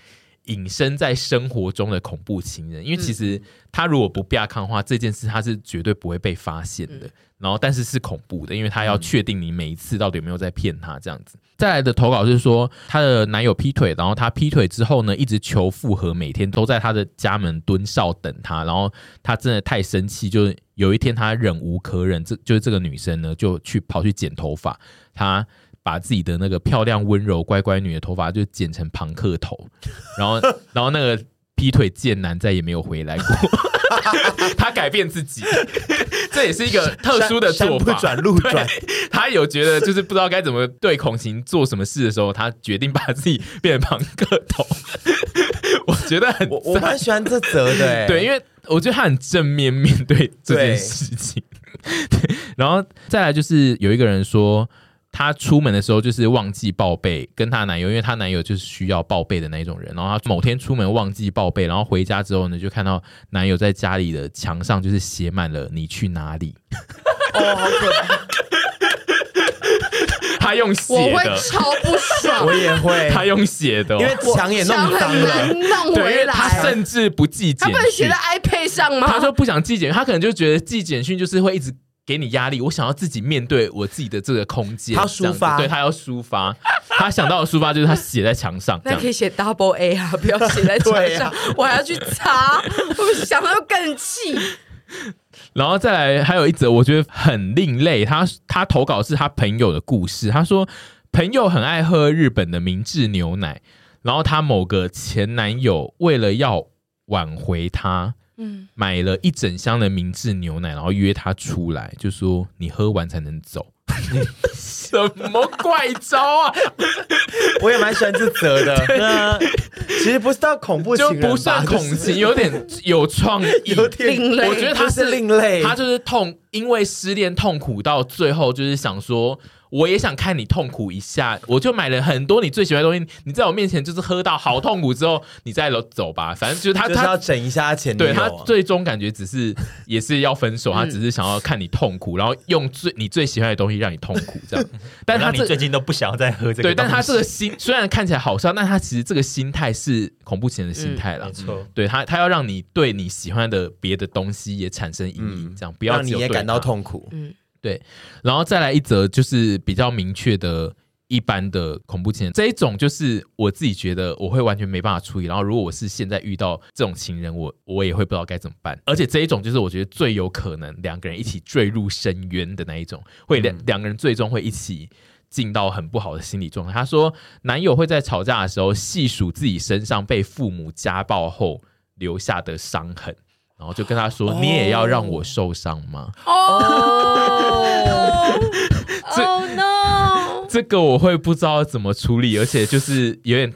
隐身在生活中的恐怖情人，因为其实他如果不被看的话，这件事他是绝对不会被发现的。然后，但是是恐怖的，因为他要确定你每一次到底有没有在骗他这样子。再来的投稿是说，她的男友劈腿，然后她劈腿之后呢，一直求复合，每天都在她的家门蹲哨等她。然后她真的太生气，就是有一天她忍无可忍，这就是这个女生呢，就去跑去剪头发，他。把自己的那个漂亮、温柔、乖乖女的头发就剪成庞克头，然后，然后那个劈腿贱男再也没有回来过。他改变自己，这也是一个特殊的做法。不转路转，他有觉得就是不知道该怎么对孔晴做什么事的时候，他决定把自己变成庞克头。我觉得很我我蛮喜欢这则的，对，因为我觉得他很正面面对这件事情。对，然后再来就是有一个人说。她出门的时候就是忘记报备，跟她男友，因为她男友就是需要报备的那种人。然后她某天出门忘记报备，然后回家之后呢，就看到男友在家里的墙上就是写满了“你去哪里”。哦，好可怕！他用写的，我会超不爽。我也会，他用写的，哦，因为墙也弄脏了，弄回来。对，因为他甚至不记简讯，他不能写在 iPad 上吗？他说不想记简讯，他可能就觉得记简讯就是会一直。给你压力，我想要自己面对我自己的这个空间。他抒发，对他要抒发，他想到的抒发就是他写在墙上。那可以写 double A 啊，不要写在墙上，啊、我还要去擦，我想到更气。然后再来，还有一则我觉得很另类，他他投稿是他朋友的故事。他说朋友很爱喝日本的明治牛奶，然后他某个前男友为了要挽回他。嗯，买了一整箱的明治牛奶，然后约他出来，就说你喝完才能走。什么怪招啊！我也蛮喜欢这则的。其实不是到恐怖情人，就不算恐情，就是、有点有创意，有点另类。我觉得他是另类，他就是痛，因为失恋痛苦到最后，就是想说。我也想看你痛苦一下，我就买了很多你最喜欢的东西。你在我面前就是喝到好痛苦之后，你再走吧。反正就是他，就是要整一下前女友。对，他最终感觉只是也是要分手，他只是想要看你痛苦，然后用最你最喜欢的东西让你痛苦这样。但他你最近都不想要再喝这个。对，但他这个心虽然看起来好笑，但他其实这个心态是恐怖情人的心态了。没错，对他，他要让你对你喜欢的别的东西也产生阴影，这样不要让你也感到痛苦。嗯。对，然后再来一则，就是比较明确的一般的恐怖情人这一种，就是我自己觉得我会完全没办法处理。然后如果我是现在遇到这种情人，我我也会不知道该怎么办。而且这一种就是我觉得最有可能两个人一起坠入深渊的那一种，会两两个人最终会一起进到很不好的心理状态。他说，男友会在吵架的时候细数自己身上被父母家暴后留下的伤痕。然后就跟他说：“ oh. 你也要让我受伤吗？”哦，这 oh, no. 这个我会不知道怎么处理，而且就是有点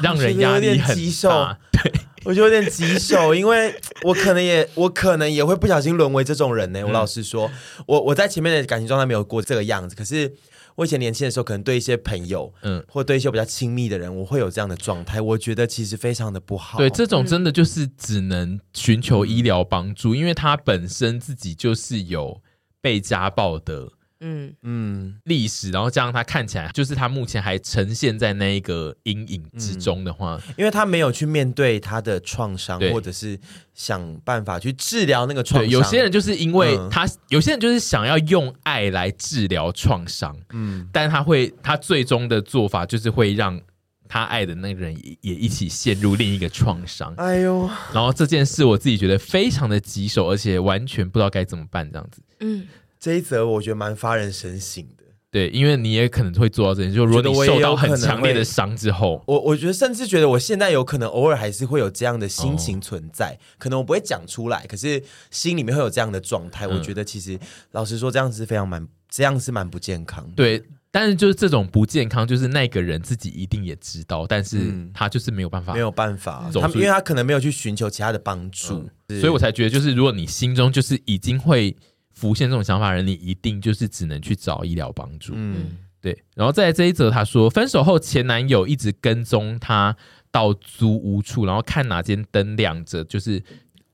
让人压力很大。对，我觉得有点棘手，因为我可能也我可能也会不小心沦为这种人呢。我老实说，我我在前面的感情状态没有过这个样子，可是。我以前年轻的时候，可能对一些朋友，嗯，或对一些比较亲密的人，我会有这样的状态。我觉得其实非常的不好。对，这种真的就是只能寻求医疗帮助，因为他本身自己就是有被家暴的。嗯。嗯，历史，然后这样他看起来就是他目前还呈现在那一个阴影之中的话，嗯，因为他没有去面对他的创伤，或者是想办法去治疗那个创伤。有些人就是因为他，嗯，有些人就是想要用爱来治疗创伤，嗯，但他会，他最终的做法就是会让他爱的那个人也也一起陷入另一个创伤。哎呦，然后这件事我自己觉得非常的棘手，而且完全不知道该怎么办，这样子。嗯，这一则我觉得蛮发人深省的。对，因为你也可能会做到这件事，就如果你受到很强烈的伤之后，我我觉得甚至觉得我现在有可能偶尔还是会有这样的心情存在，哦、可能我不会讲出来，可是心里面会有这样的状态。嗯、我觉得其实老实说，这样子是非常蛮，这样是蛮不健康的。对，但是就是这种不健康，就是那个人自己一定也知道，但是他就是没有办法，没有办法，他因为他可能没有去寻求其他的帮助，嗯、所以我才觉得，就是如果你心中就是已经会浮现这种想法的人，你一定就是只能去找医疗帮助。嗯。对，然后在这一则，他说分手后前男友一直跟踪他到租屋处，然后看哪间灯亮着，就是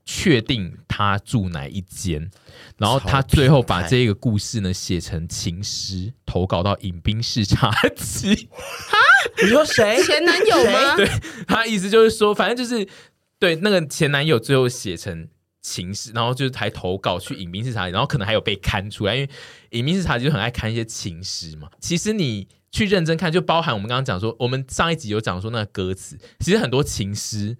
确定他住哪一间。然后他最后把这个故事呢写成情诗，投稿到饮冰室茶几。哈，你说谁？前男友吗？对，他意思就是说，反正就是对那个前男友最后写成。情诗，然后就是还投稿去影评视察，然后可能还有被刊出来，因为影评视察就很爱看一些情诗嘛。其实你去认真看，就包含我们刚刚讲说，我们上一集有讲说那个歌词，其实很多情诗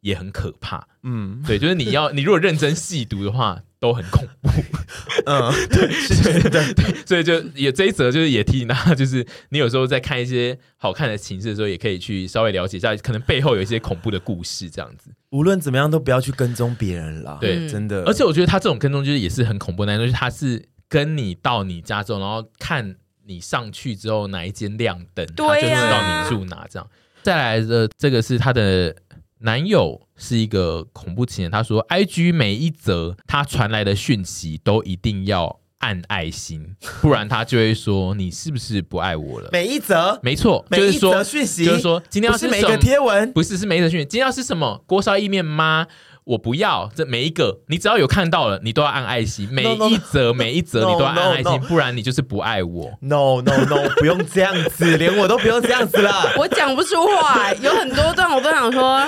也很可怕。嗯，对，就是你要你如果认真细读的话。都很恐怖，嗯，对，对，对，所以就也这一则就是也提醒大家，就是你有时候在看一些好看的情诗的时候，也可以去稍微了解一下，可能背后有一些恐怖的故事，这样子。无论怎么样，都不要去跟踪别人啦。对，真的。而且我觉得他这种跟踪就是也是很恐怖的，就是他是跟你到你家之后，然后看你上去之后哪一间亮灯，他就知道你住哪这样。再来的这个是他的。男友是一个恐怖情人，他说，IG 每一则他传来的讯息都一定要按爱心，不然他就会说你是不是不爱我了？每一则，没错，就是说讯息，就是说今天要是每个贴文，不是是每一则讯息，今天要吃什么？锅烧意面吗？我不要这每一个，你只要有看到了，你都要按爱心。每一则每一则你都要按爱心，不然你就是不爱我。No no no，不用这样子，连我都不用这样子了。我讲不出话，有很多段我都想说，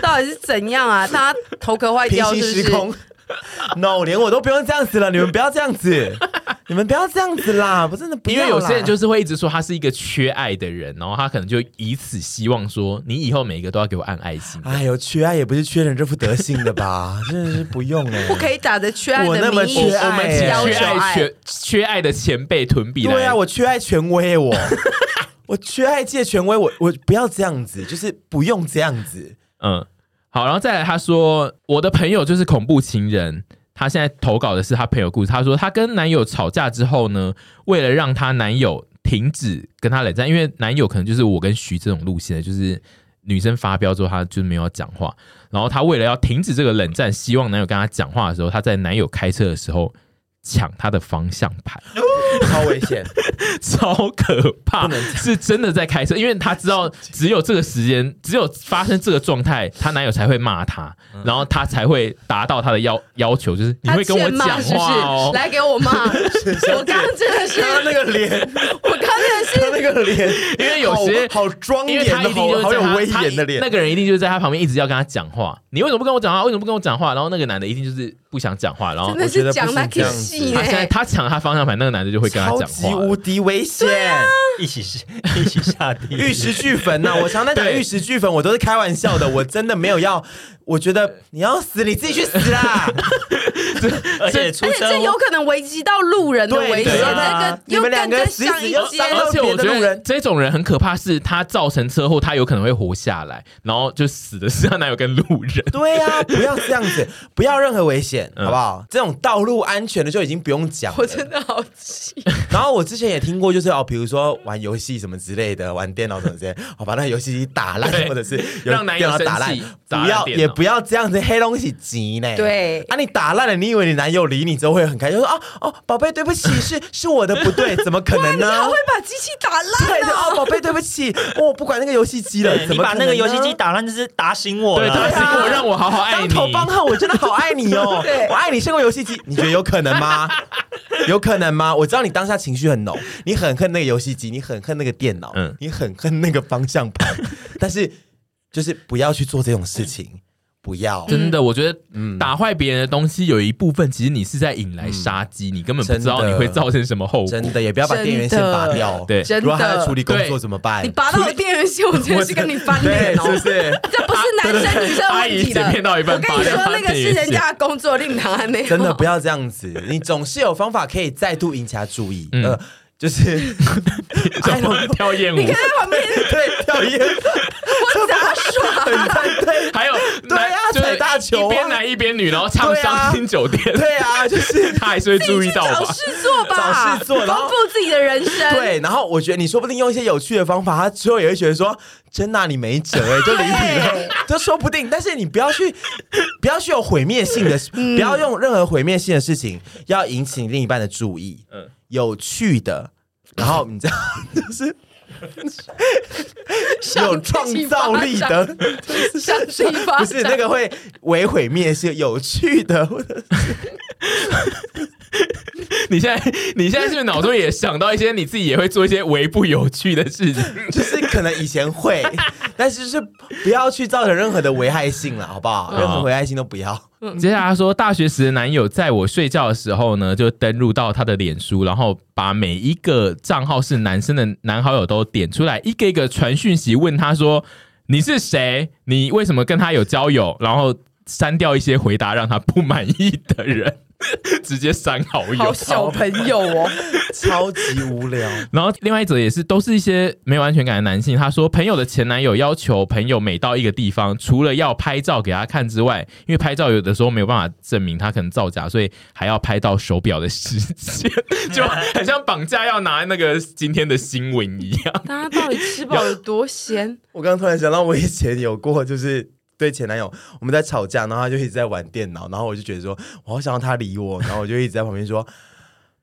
到底是怎样啊？大家头壳坏掉是不是？平行时空。No，连我都不用这样子了，你们不要这样子。你们不要这样子啦！不真的不，因为有些人就是会一直说他是一个缺爱的人，然后他可能就以此希望说，你以后每一个都要给我按爱心。哎呦，缺爱也不是缺人这副德性的吧？真的是不用哎、欸，不可以打着缺爱的名义，我那么缺爱、欸，我们缺爱缺缺爱的前辈屯比来。对啊，我缺爱权威，我 我缺爱界权威，我我不要这样子，就是不用这样子。嗯，好，然后再来，他说我的朋友就是恐怖情人。她现在投稿的是她朋友故事。她说，她跟男友吵架之后呢，为了让她男友停止跟她冷战，因为男友可能就是我跟徐这种路线的，就是女生发飙之后，她就没有讲话。然后她为了要停止这个冷战，希望男友跟她讲话的时候，她在男友开车的时候抢她的方向盘。超危险，超可怕，是真的在开车，因为他知道只有这个时间，只有发生这个状态，她男友才会骂她，然后她才会达到她的要要求，就是你会跟我讲话哦，来给我骂。我刚刚真的是他那个脸，我刚刚真的是他那个脸，因为有些好庄严的，好好有威严的脸，那个人一定就是在他旁边一直要跟他讲话。你为什么不跟我讲话？为什么不跟我讲话？然后那个男的一定就是不想讲话，然后我觉得讲那个戏，他现在他抢他方向盘，那个男的就会跟他讲话。超级无敌危险，一起是 一起下地狱，玉石俱焚呐！我常常讲玉石俱焚，我都是开玩笑的，我真的没有要。我觉得你要死，你自己去死啦！而且而且这有可能危及到路人的危险。那个你们两个死死要伤到别的路人，这种人很可怕，是他造成车祸，他有可能会活下来，然后就死的是他男友跟路人。对啊，不要这样子，不要任何危险，好不好？这种道路安全的就已经不用讲。我真的好气。然后我之前也听过，就是哦，比如说玩游戏什么之类的，玩电脑什么之类，我把那游戏机打烂，或者是让男友打烂，不要也。不要这样子黑东西急呢。对啊，你打烂了，你以为你男友理你之后会很开心？就说哦哦，宝贝，对不起，是是我的不对，怎么可能呢？你会把机器打烂？对的哦，宝贝，对不起，我不管那个游戏机了。怎么你把那个游戏机打烂，就是打醒我了，打醒我，让我好好爱你。当头棒喝，我真的好爱你哦。对，我爱你胜过游戏机，你觉得有可能吗？有可能吗？我知道你当下情绪很浓，你很恨那个游戏机，你很恨那个电脑，嗯，你很恨那个方向盘，但是就是不要去做这种事情。不要。真的，我觉得嗯打坏别人的东西有一部分，其实你是在引来杀机，你根本不知道你会造成什么后果。真的也不要把电源线拔掉。对真如果他在的处理工作怎么办？你拔到我电源线，我真的是跟你翻对，脸哦是不。是？这不是男生女生的阿姨问题了。剪片到一半我跟你说，那个是人家的工作，令堂还没有。真的不要这样子，你总是有方法可以再度引起他注意。嗯呃，就是 怎么跳艳舞？你，看在旁边。对跳烟。杂耍，很赞，对还有对啊就是大球啊。一边男一边女，然后唱伤心酒店，对啊，就是 他还是会注意到吧？找事做吧，找事做丰富自己的人生。对。然后我觉得你说不定用一些有趣的方法，他之后也会觉得说，真拿你没辙哎，就理你了，这说不定。但是你不要去，不要去有毁灭性的，不要用任何毁灭性的事情，要引起另一半的注意。嗯有趣的，然后你知道，就是有创造力的，向自己发不是那个会为毁灭性有趣的，或者 你现在你现在是不是脑中也想到一些你自己也会做一些微不有趣的事情？就是可能以前会，但是就是不要去造成任何的危害性了，好不好？任何危害性都不要。接下来说，大学时的男友在我睡觉的时候呢，就登录到他的脸书，然后把每一个账号是男生的男好友都点出来，一个一个传讯息问他说：“你是谁？你为什么跟他有交友？”然后删掉一些回答让他不满意的人。直接删好友，好小朋友哦，超级无聊。然后另外一则也是，都是一些没有安全感的男性。他说，朋友的前男友要求朋友每到一个地方，除了要拍照给他看之外，因为拍照有的时候没有办法证明他可能造假，所以还要拍到手表的时间，就很像绑架要拿那个今天的新闻一样。大家到底吃饱有多闲？我刚刚突然想到，我以前有过，就是。对前男友，我们在吵架，然后他就一直在玩电脑，然后我就觉得说，我好想要他理我，然后我就一直在旁边说：“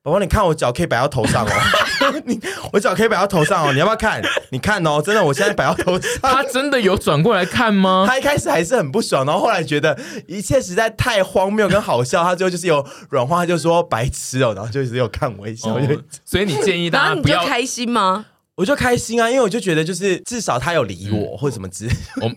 宝宝，你看我脚可以摆到头上哦，你我脚可以摆到头上哦，你要不要看？你看哦，真的，我现在摆到头上。”他真的有转过来看吗？他一开始还是很不爽，然后后来觉得一切实在太荒谬跟好笑，他最后就是有软化，他就说白痴哦，然后就一直有看我一笑，就所以你建议然后你大家不要。就开心吗？我就开心啊，因为我就觉得就是至少他有理我、嗯或者什么之类的，我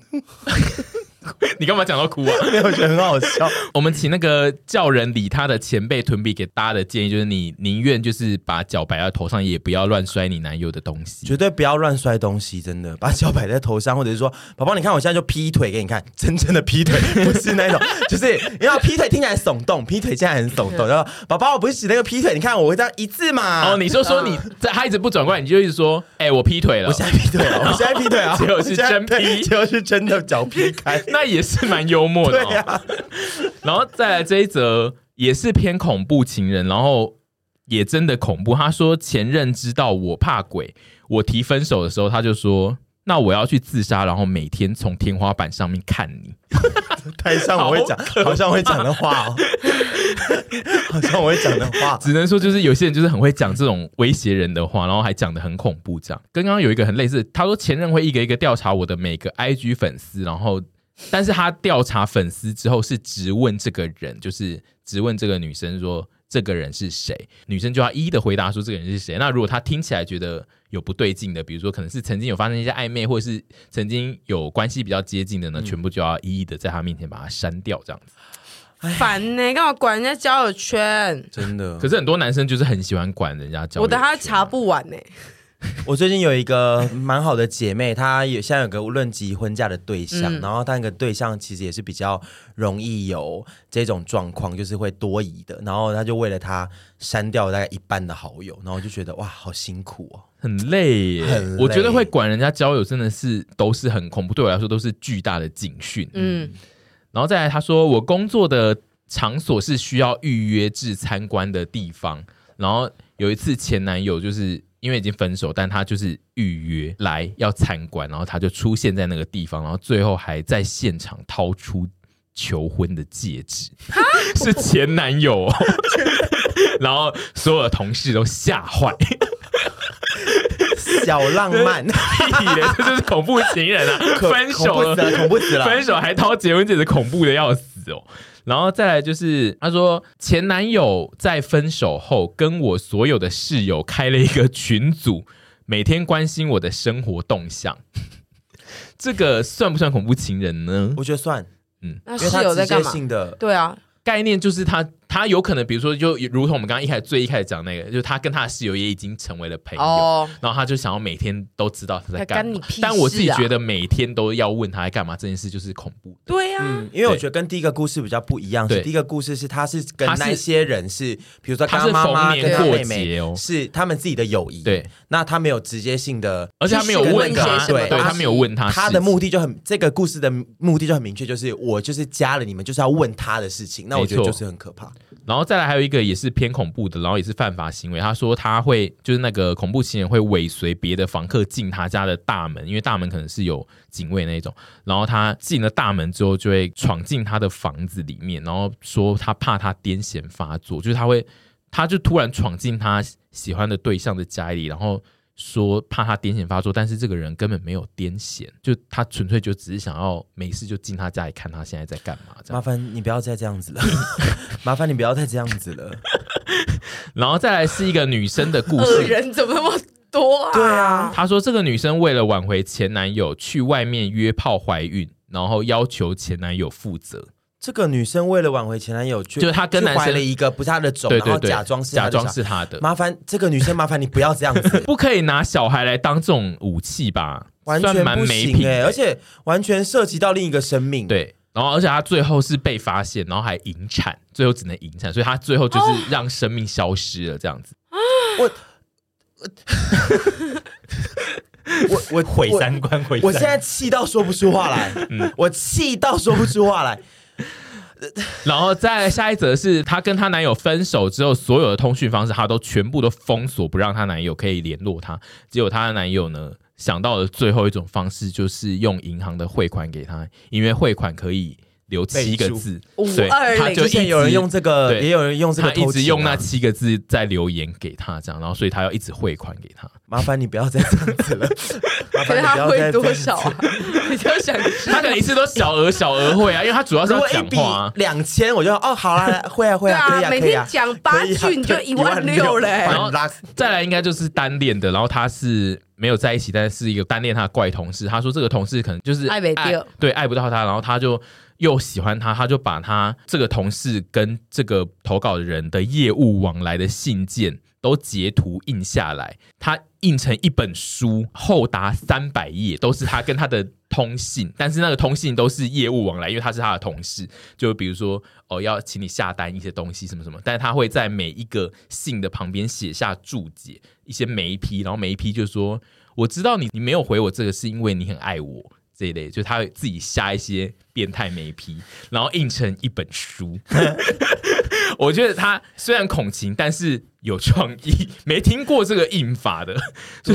你干嘛讲到哭啊？没有我觉得很好笑。我们请那个叫人理他的前辈屯比给大家的建议就是，你宁愿就是把脚摆在头上，也不要乱摔你男友的东西。绝对不要乱摔东西，真的把脚摆在头上，或者是说，宝宝，你看我现在就劈腿给你看，真正的劈腿，不是那种，就是你要劈腿听起来耸动，劈腿现在很耸动。然后，宝宝，我不是指那个劈腿，你看我会这样一字嘛。哦，你就说你在他一直不转过来，你就一直说，哎、欸，我劈腿了。我现在劈腿了，我现在劈腿啊，结果是真劈结果是真的脚劈开。那也是蛮幽默的、哦。对啊，然后再来这一则也是偏恐怖情人，然后也真的恐怖。他说前任知道我怕鬼，我提分手的时候，他就说。那我要去自杀，然后每天从天花板上面看你。台上我会讲，好像我会讲的话哦，好像我会讲的话。只能说就是有些人就是很会讲这种威胁人的话，然后还讲的很恐怖。这样，刚刚有一个很类似，他说前任会一个一个调查我的每个 IG 粉丝，然后，但是他调查粉丝之后是直问这个人，就是直问这个女生说这个人是谁，女生就要一一的回答说这个人是谁。那如果他听起来觉得有不对劲的，比如说可能是曾经有发生一些暧昧，或者是曾经有关系比较接近的呢，嗯、全部就要一一的在他面前把他删掉，这样子。烦呢、欸，干嘛管人家交友圈？真的。可是很多男生就是很喜欢管人家交友圈。我等他查不完呢、欸。我最近有一个蛮好的姐妹，她有现在有个论及婚嫁的对象，嗯、然后她那个对象其实也是比较容易有这种状况，就是会多疑的，然后她就为了她删掉大概一半的好友，然后就觉得哇，好辛苦哦，很累耶，很累。我觉得会管人家交友真的是都是很恐怖，对我来说都是巨大的警讯。嗯，然后再来，她说我工作的场所是需要预约制参观的地方，然后有一次前男友就是。因为已经分手，但他就是预约来要参观，然后他就出现在那个地方，然后最后还在现场掏出求婚的戒指，是前男友。哦，然后所有的同事都吓坏，小浪漫，这就是恐怖情人啊！分手了，恐怖死了，分手还掏结婚戒指，恐怖的要死哦。然后再来就是，他说前男友在分手后跟我所有的室友开了一个群组，每天关心我的生活动向。这个算不算恐怖情人呢？我觉得算。嗯，那室友在干嘛？对啊，概念就是他，他有可能，比如说，就如同我们刚刚一开始最一开始讲那个，就是他跟他的室友也已经成为了朋友，哦，然后他就想要每天都知道他在干嘛。但我自己觉得每天都要问他在干嘛这件事就是恐怖的。对啊，嗯，因为我觉得跟第一个故事比较不一样，对。是第一个故事是他是跟那些人是，比如说他是妈妈跟他逢年过妹妹节哦是他们自己的友谊，对，那他没有直接性的，而且他没有问他，对他没有问他，他的目的就很，这个故事的目的就很明确，就是我就是加了你们，就是要问他的事情，那我觉得就是很可怕。然后再来还有一个也是偏恐怖的，然后也是犯法行为。他说他会就是那个恐怖情人会尾随别的房客进他家的大门，因为大门可能是有警卫那种。然后他进了大门之后，就会闯进他的房子里面，然后说他怕他癫痫发作，就是他会他就突然闯进他喜欢的对象的家里，然后说怕他癫痫发作，但是这个人根本没有癫痫，就他纯粹就只是想要没事就进他家里看他现在在干嘛这样麻烦你不要再这样子了，麻烦你不要再这样子了。然后再来是一个女生的故恶事。人怎么那么多啊？对啊，她说，这个女生为了挽回前男友，去外面约炮怀孕，然后要求前男友负责。这个女生为了挽回前男友，就就是她跟男生怀了一个不是她的种，对对对，然后假装是假装她的小是她的，麻烦这个女生，麻烦你不要这样子，不可以拿小孩来当这种武器吧？完全算蛮不行哎、没品的，而且完全涉及到另一个生命。，对。然后，而且她最后是被发现，然后还引产，最后只能引产，所以她最后就是让生命消失了，这样子。我 我我毁三观，毁三观。我现在气到说不出话来，嗯我气到说不出话来。然后再下一则是她跟她男友分手之后，所有的通讯方式她都全部都封锁，不让她男友可以联络她。结果她的男友呢，想到了最后一种方式，就是用银行的汇款给她，因为汇款可以留七个字，对，520他就一直之前有人用这个，也有人用这个他一直用那七个字在留言给他，这样，然后所以他要一直汇款给他。麻烦你不要再这样子了，麻烦他汇多少啊？你 就想他可能一次都小额小额汇啊，因为他主要是要讲话啊。两千，我就哦好啦，会啊会对啊，可以啊，每可以啊天讲八句你就一万六嘞。然后再来应该就是单恋的，然后他是没有在一起，但是是一个单恋他的怪同事。他说这个同事可能就是爱不到对，爱不到他，然后他就又喜欢他，他就把他这个同事跟这个投稿人的业务往来的信件都截图印下来，他印成一本书，厚达三百页，都是他跟他的通信，但是那个通信都是业务往来，因为他是他的同事，就比如说哦要请你下单一些东西什么什么，但是他会在每一个信的旁边写下注解，一些每一批，然后每一批就说我知道你你没有回我这个是因为你很爱我。这一类，就他会自己下一些变态眉批，然后印成一本书。我觉得他虽然恐情，但是有创意。没听过这个印法的，对，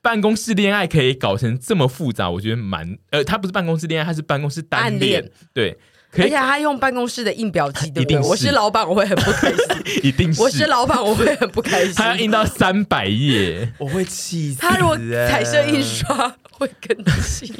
办公室恋爱可以搞成这么复杂，我觉得蛮呃，他不是办公室恋爱，他是办公室单暗恋恋，对，而且他用办公室的印表机，对不对？一定是我是老板，我会很不开心。一定是我是老板，我会很不开心。他要印到三百页，我会气死欸。他如果彩色印刷，会更气。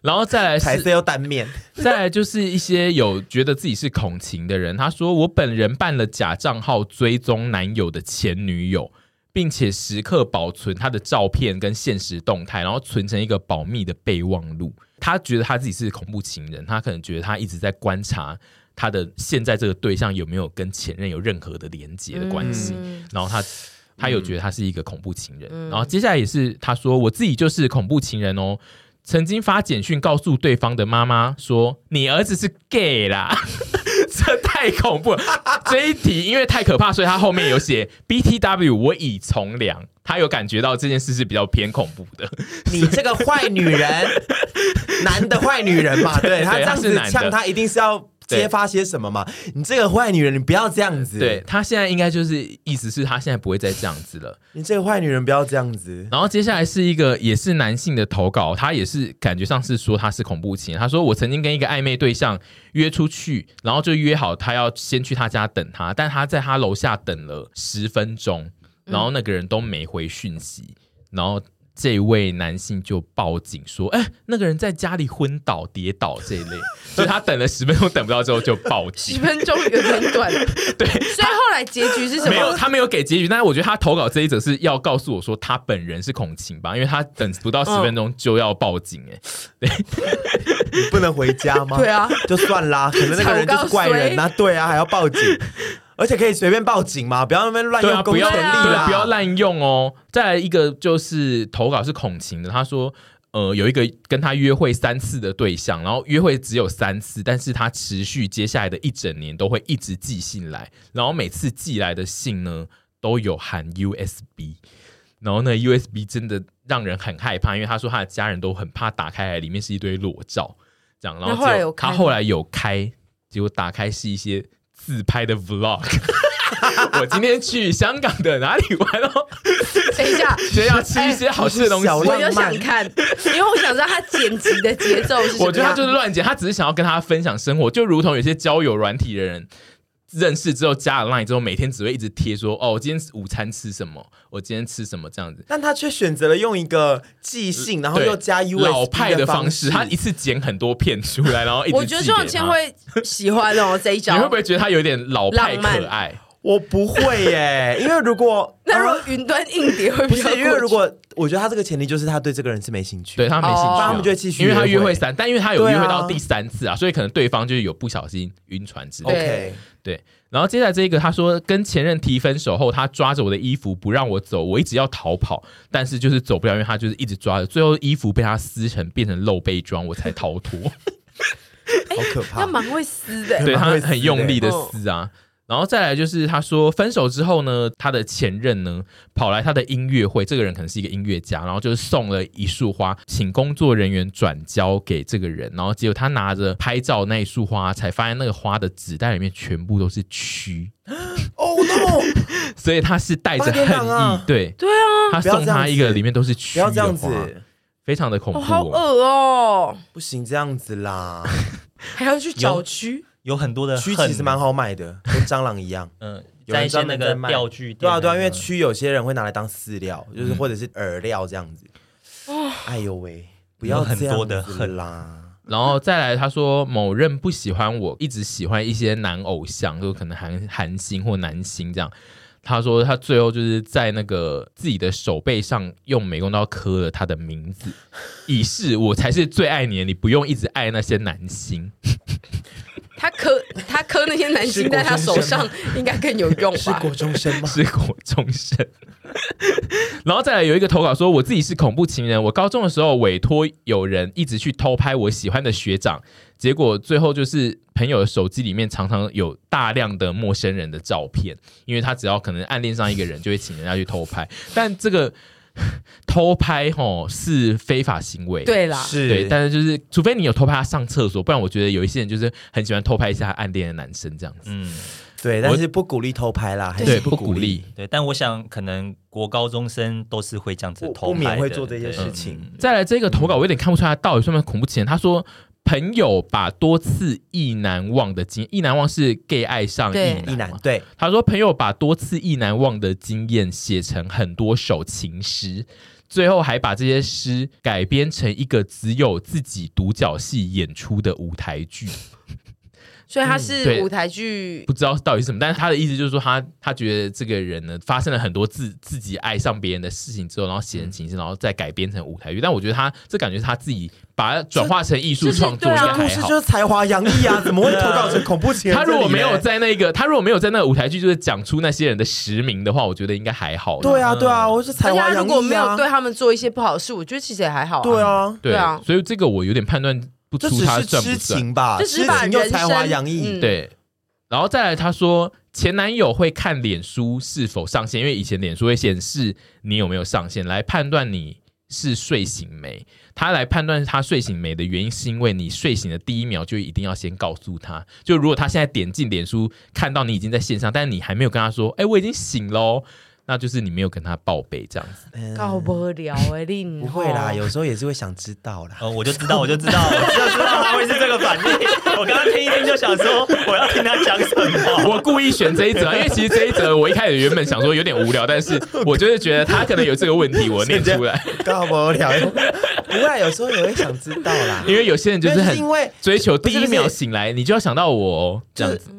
然后再来是彩色又单面，再来就是一些有觉得自己是恐情的人，他说我本人办了假账号追踪男友的前女友，并且时刻保存他的照片跟现实动态，然后存成一个保密的备忘录。他觉得他自己是恐怖情人，他可能觉得他一直在观察他的现在这个对象有没有跟前任有任何的连接的关系，嗯然后他。他有觉得他是一个恐怖情人，然后接下来也是他说我自己就是恐怖情人哦。曾经发简讯告诉对方的妈妈说：“你儿子是 gay 啦。” 这太恐怖了。这一题因为太可怕，所以他后面有写 “BTW”，我已从良。他有感觉到这件事是比较偏恐怖的。你这个坏女人，男的坏女人嘛，对他这样子呛他，一定是要揭发些什么嘛？你这个坏女人，你不要这样子。对，他现在应该就是意思是他现在不会再这样子了。你这个坏女人不要这样子。然后接下来是一个也是男性的投稿，他也是感觉上是说他是恐怖情人。他说我曾经跟一个暧昧对象约出去，然后就约好他要先去他家等他，但他在他楼下等了十分钟，然后那个人都没回讯息，然后。这位男性就报警说：“哎，那个人在家里昏倒、跌倒这一类，所以他等了十分钟等不到之后就报警。十分钟有点短，对，所以后来结局是什么？没有有他没有给结局，但是我觉得他投稿这一则是要告诉我说他本人是恐情吧，因为他等不到十分钟就要报警哎、欸，对，你不能回家吗？对啊，就算啦，可能那个人就是怪人啊，对啊，还要报警，而且可以随便报警吗？不要那边乱用公权力啦，不要滥用哦。再来一个就是投稿是孔晴的，他说。呃，有一个跟他约会三次的对象，然后约会只有三次，但是他持续接下来的一整年都会一直寄信来，然后每次寄来的信呢都有含 USB，然后呢 USB 真的让人很害怕，因为他说他的家人都很怕打开来里面是一堆裸照，这样，然后，后有他后来有开，结果打开是一些自拍的 Vlog。我今天去香港的哪里玩哦？等一下，先要吃一些好吃的东西，欸、我就想看，因为我想知道他剪辑的节奏是什么。我觉得他就是乱剪，他只是想要跟他分享生活，就如同有些交友软体的人。认识之后加了 Line 之后，每天只会一直贴说：“哦，我今天午餐吃什么？我今天吃什么？”这样子，但他却选择了用一个寄信，然后又加 USB 老派的方式，他一次剪很多片出来，然后一直。我觉得这种千会喜欢哦这一招。你会不会觉得他有点老派可爱？我不会耶，因为如果 那如果云端硬碟会不是？因为如果我觉得他这个前提就是他对这个人是没兴趣，对他没兴趣，那他们就会继续，因为他约会三，但因为他有约会到第三次啊，所以可能对方就是有不小心晕船之类的。OK，对。然后接下来这个，他说跟前任提分手后，他抓着我的衣服不让我走，我一直要逃跑，但是就是走不了，因为他就是一直抓着，最后衣服被他撕成变成露背装，我才逃脱。好可怕！他蛮会撕的，对他很用力的撕啊。然后再来就是他说分手之后呢，他的前任呢跑来他的音乐会，这个人可能是一个音乐家，然后就是送了一束花，请工作人员转交给这个人，然后结果他拿着拍照那一束花，才发现那个花的纸袋里面全部都是蛆。哦 no！所以他是带着恨意，啊对对啊，他送他一个里面都是蛆，不要这样子，非常的恐怖，哦，好恶哦，不 行这样子啦，还要去找蛆。有很多的蛆其实蛮好买的，跟蟑螂一样。嗯，有一些那个钓具店，对啊对啊，因为蛆有些人会拿来当饲料，就是或者是饵料这样子。哎呦喂，不要很多的恨啦。然后再来，他说某人不喜欢我，一直喜欢一些男偶像，就可能韩韩星或男星这样。他说他最后就是在那个自己的手背上用美工刀刻了他的名字，以示我才是最爱你的，你不用一直爱那些男星。他磕 他磕那些男星在他手上应该更有用吧？是国中生吗？是国中生。然后再来有一个投稿说，我自己是恐怖情人。我高中的时候委托有人一直去偷拍我喜欢的学长，结果最后就是朋友的手机里面常常有大量的陌生人的照片，因为他只要可能暗恋上一个人，就会请人家去偷拍。但这个。偷拍吼是非法行为，对啦，是对，但是就是除非你有偷拍他上厕所，不然我觉得有一些人就是很喜欢偷拍一下暗恋的男生这样子。嗯，对，但是不鼓励偷拍啦，还对，是不鼓励。对，但我想可能国高中生都是会这样子偷拍，不免会做这些事情。嗯、再来这个投稿，我有点看不出来他到底算不算恐怖情人。他说。朋友把多次意难忘的经，意难忘是 gay 爱上意难，对，他说朋友把多次意难忘的经验写成很多首情诗，最后还把这些诗改编成一个只有自己独角戏演出的舞台剧。所以他是舞台剧，不知道到底是什么，但是他的意思就是说他，他他觉得这个人呢，发生了很多自自己爱上别人的事情之后，然后写成情诗，然后再改编成舞台剧。但我觉得他这感觉是他自己把它转化成艺术创作，应该还好。故事就是才华洋溢啊，怎么会投稿成恐怖情人？他如果没有在那个，他如果没有在那个舞台剧，就是讲出那些人的实名的话，我觉得应该还好。对啊，对啊，我是才华洋溢啊。如果没有对他们做一些不好的事，我觉得其实也还好啊。对啊，对啊，所以这个我有点判断不出他算不算。痴情吧，痴情又才华洋溢，嗯、对。然后再来，他说前男友会看脸书是否上线，因为以前脸书会显示你有没有上线，来判断你是睡醒没。他来判断他睡醒没的原因，是因为你睡醒的第一秒就一定要先告诉他。就如果他现在点进脸书看到你已经在线上，但是你还没有跟他说，哎，我已经醒喽。那就是你没有跟他报备这样子，搞不了哎，你不会啦，有时候也是会想知道啦。哦，我就知道，我就知道，我就知道他会是这个反应。我刚刚听一听就想说，我要听他讲什么。我故意选这一则，因为其实这一则我一开始原本想说有点无聊，但是我就是觉得他可能有这个问题，我念出来。搞不了，不会，有时候也会想知道啦。因为有些人就是很因为追求第一秒醒来，你就要想到我这样子。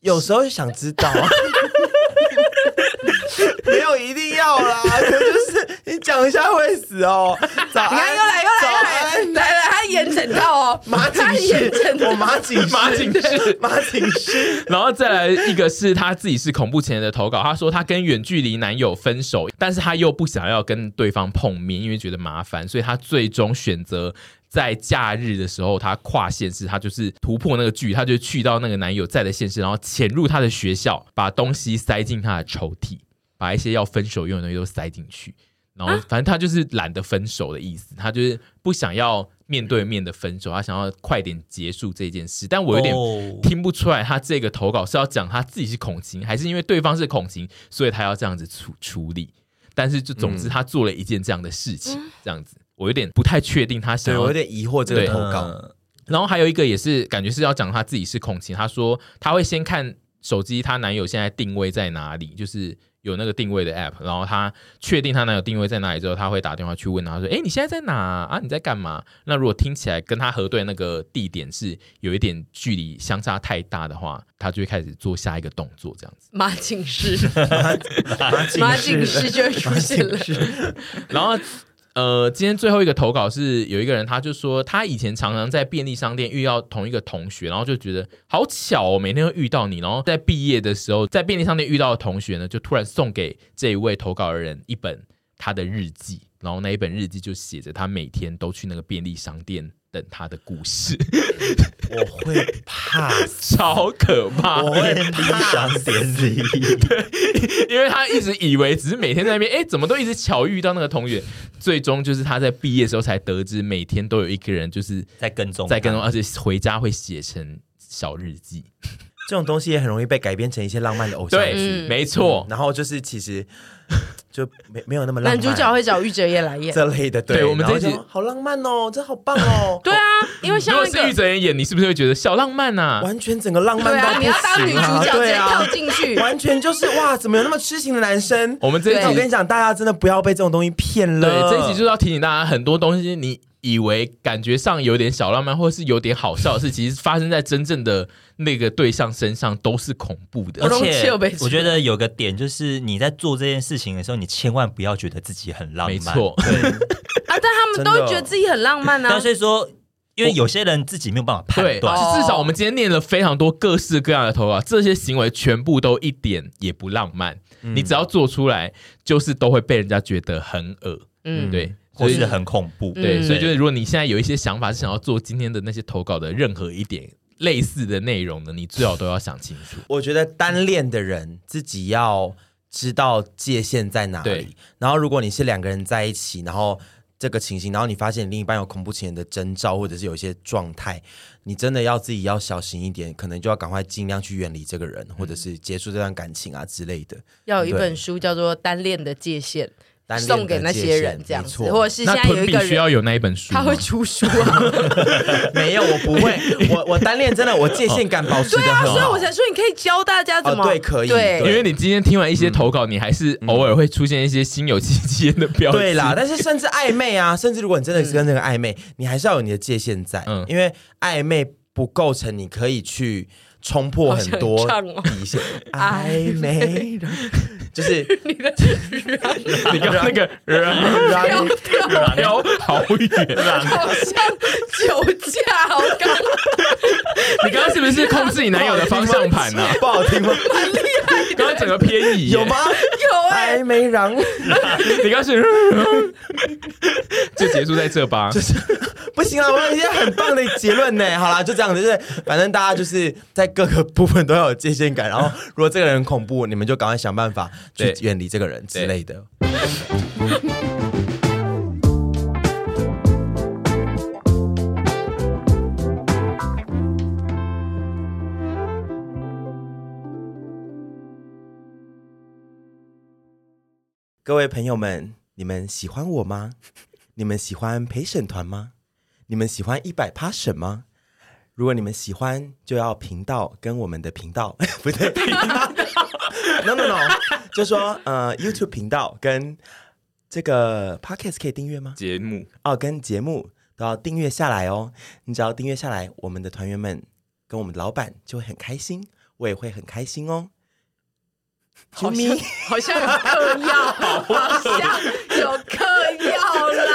有时候想知道。没有一定要啦，可 就是你讲一下会死哦。早安，你看又来又来又来，来来，他演整套哦，马景演整我马景马景师，马景师。然后再来一个是他自己是恐怖情人的投稿，他说他跟远距离男友分手，但是他又不想要跟对方碰面，因为觉得麻烦，所以他最终选择在假日的时候，他跨县市，他就是突破那个距离，他就去到那个男友在的县市，然后潜入他的学校，把东西塞进他的抽屉，把一些要分手用的东西都塞进去。然后，反正他就是懒得分手的意思，他就是不想要面对面的分手，他想要快点结束这件事。但我有点听不出来，他这个投稿是要讲他自己是恐情，还是因为对方是恐情，所以他要这样子处处理。但是，就总之，他做了一件这样的事情，嗯、这样子，我有点不太确定他想要，我有点疑惑这个投稿。然后还有一个也是感觉是要讲他自己是恐情，他说他会先看手机，他男友现在定位在哪里，就是。有那个定位的 app，然后他确定他男友定位在哪里之后，他会打电话去问他说：“哎，你现在在哪啊？你在干嘛？”那如果听起来跟他核对那个地点是有一点距离相差太大的话，他就会开始做下一个动作，这样子。马警示，马警示就会出现了，然后。呃，今天最后一个投稿是有一个人，他就说他以前常常在便利商店遇到同一个同学，然后就觉得好巧哦，每天会遇到你。然后在毕业的时候，在便利商店遇到的同学呢，就突然送给这一位投稿的人一本他的日记，然后那一本日记就写着他每天都去那个便利商店。等他的故事，我会怕，超可怕，我会怕点里，对，因为他一直以为只是每天在那边，哎、欸，怎么都一直巧遇到那个同学，最终就是他在毕业的时候才得知，每天都有一个人就是在跟踪，在跟踪，而且回家会写成小日记，这种东西也很容易被改编成一些浪漫的偶像剧，对，没错、嗯，然后就是其实。就没没有那么浪漫，男主角会找玉泽演来演这类的，对，对我们这一集好浪漫哦，这好棒哦，对啊，因为像那个、如果是玉泽演演，你是不是会觉得小浪漫啊？完全整个浪漫到、啊、你要当女主角直接跳进去，完全就是哇，怎么有那么痴情的男生？我们这一集，我跟你讲，大家真的不要被这种东西骗了。对，这一集就是要提醒大家，很多东西你。以为感觉上有点小浪漫，或者是有点好笑的事，其实发生在真正的那个对象身上都是恐怖的。而且我觉得有个点就是你在做这件事情的时候，你千万不要觉得自己很浪漫。没错，对啊，但他们都会觉得自己很浪漫、啊。但是说，因为有些人自己没有办法判断。至少我们今天念了非常多各式各样的投稿，这些行为全部都一点也不浪漫。嗯、你只要做出来，就是都会被人家觉得很恶。嗯，对。或是很恐怖，对，嗯、所以就是如果你现在有一些想法是想要做今天的那些投稿的任何一点类似的内容呢，你最好都要想清楚。我觉得单恋的人自己要知道界限在哪里。然后如果你是两个人在一起，然后这个情形，然后你发现另一半有恐怖情人的征兆，或者是有一些状态，你真的要自己要小心一点，可能就要赶快尽量去远离这个人，或者是结束这段感情啊之类的。要有一本书叫做《单恋的界限》。送给那些人这样子，或者是现在有一个人需要有那一本书，他会出书啊？没有，我不会。我我单恋真的，我界限感保持的很好。对啊，所以我才说你可以教大家怎么对，可以。对，因为你今天听完一些投稿，你还是偶尔会出现一些心有戚戚焉的标题。对啦，但是甚至暧昧啊，甚至如果你真的是跟那个暧昧，你还是要有你的界限在，嗯因为暧昧不构成你可以去冲破很多底线。暧昧。就是 你的，你刚刚那个 飘飘 好远，好像酒驾，好刚。你刚刚是不是控制你男友的方向盘呢？不好听吗？蛮厉害的，刚刚整个偏移，有吗？有哎，还没让。你刚是，就结束在这吧？就是不行啊，我有一些很棒的结论呢。好啦，就这样子，就是反正大家就是在各个部分都要有界限感。然后，如果这个人恐怖，你们就赶快想办法。去远离这个人之类的。各位朋友们，你们喜欢我吗？你们喜欢陪审团吗？你们喜欢一百 Passion 吗？如果你们喜欢，就要频道跟我们的频道 不对。No no no，就说呃，YouTube 频道跟这个 Podcast 可以订阅吗？节目哦，跟节目都要订阅下来哦。你只要订阅下来，我们的团员们跟我们的老板就会很开心，我也会很开心哦。好像好像有嗑药，好像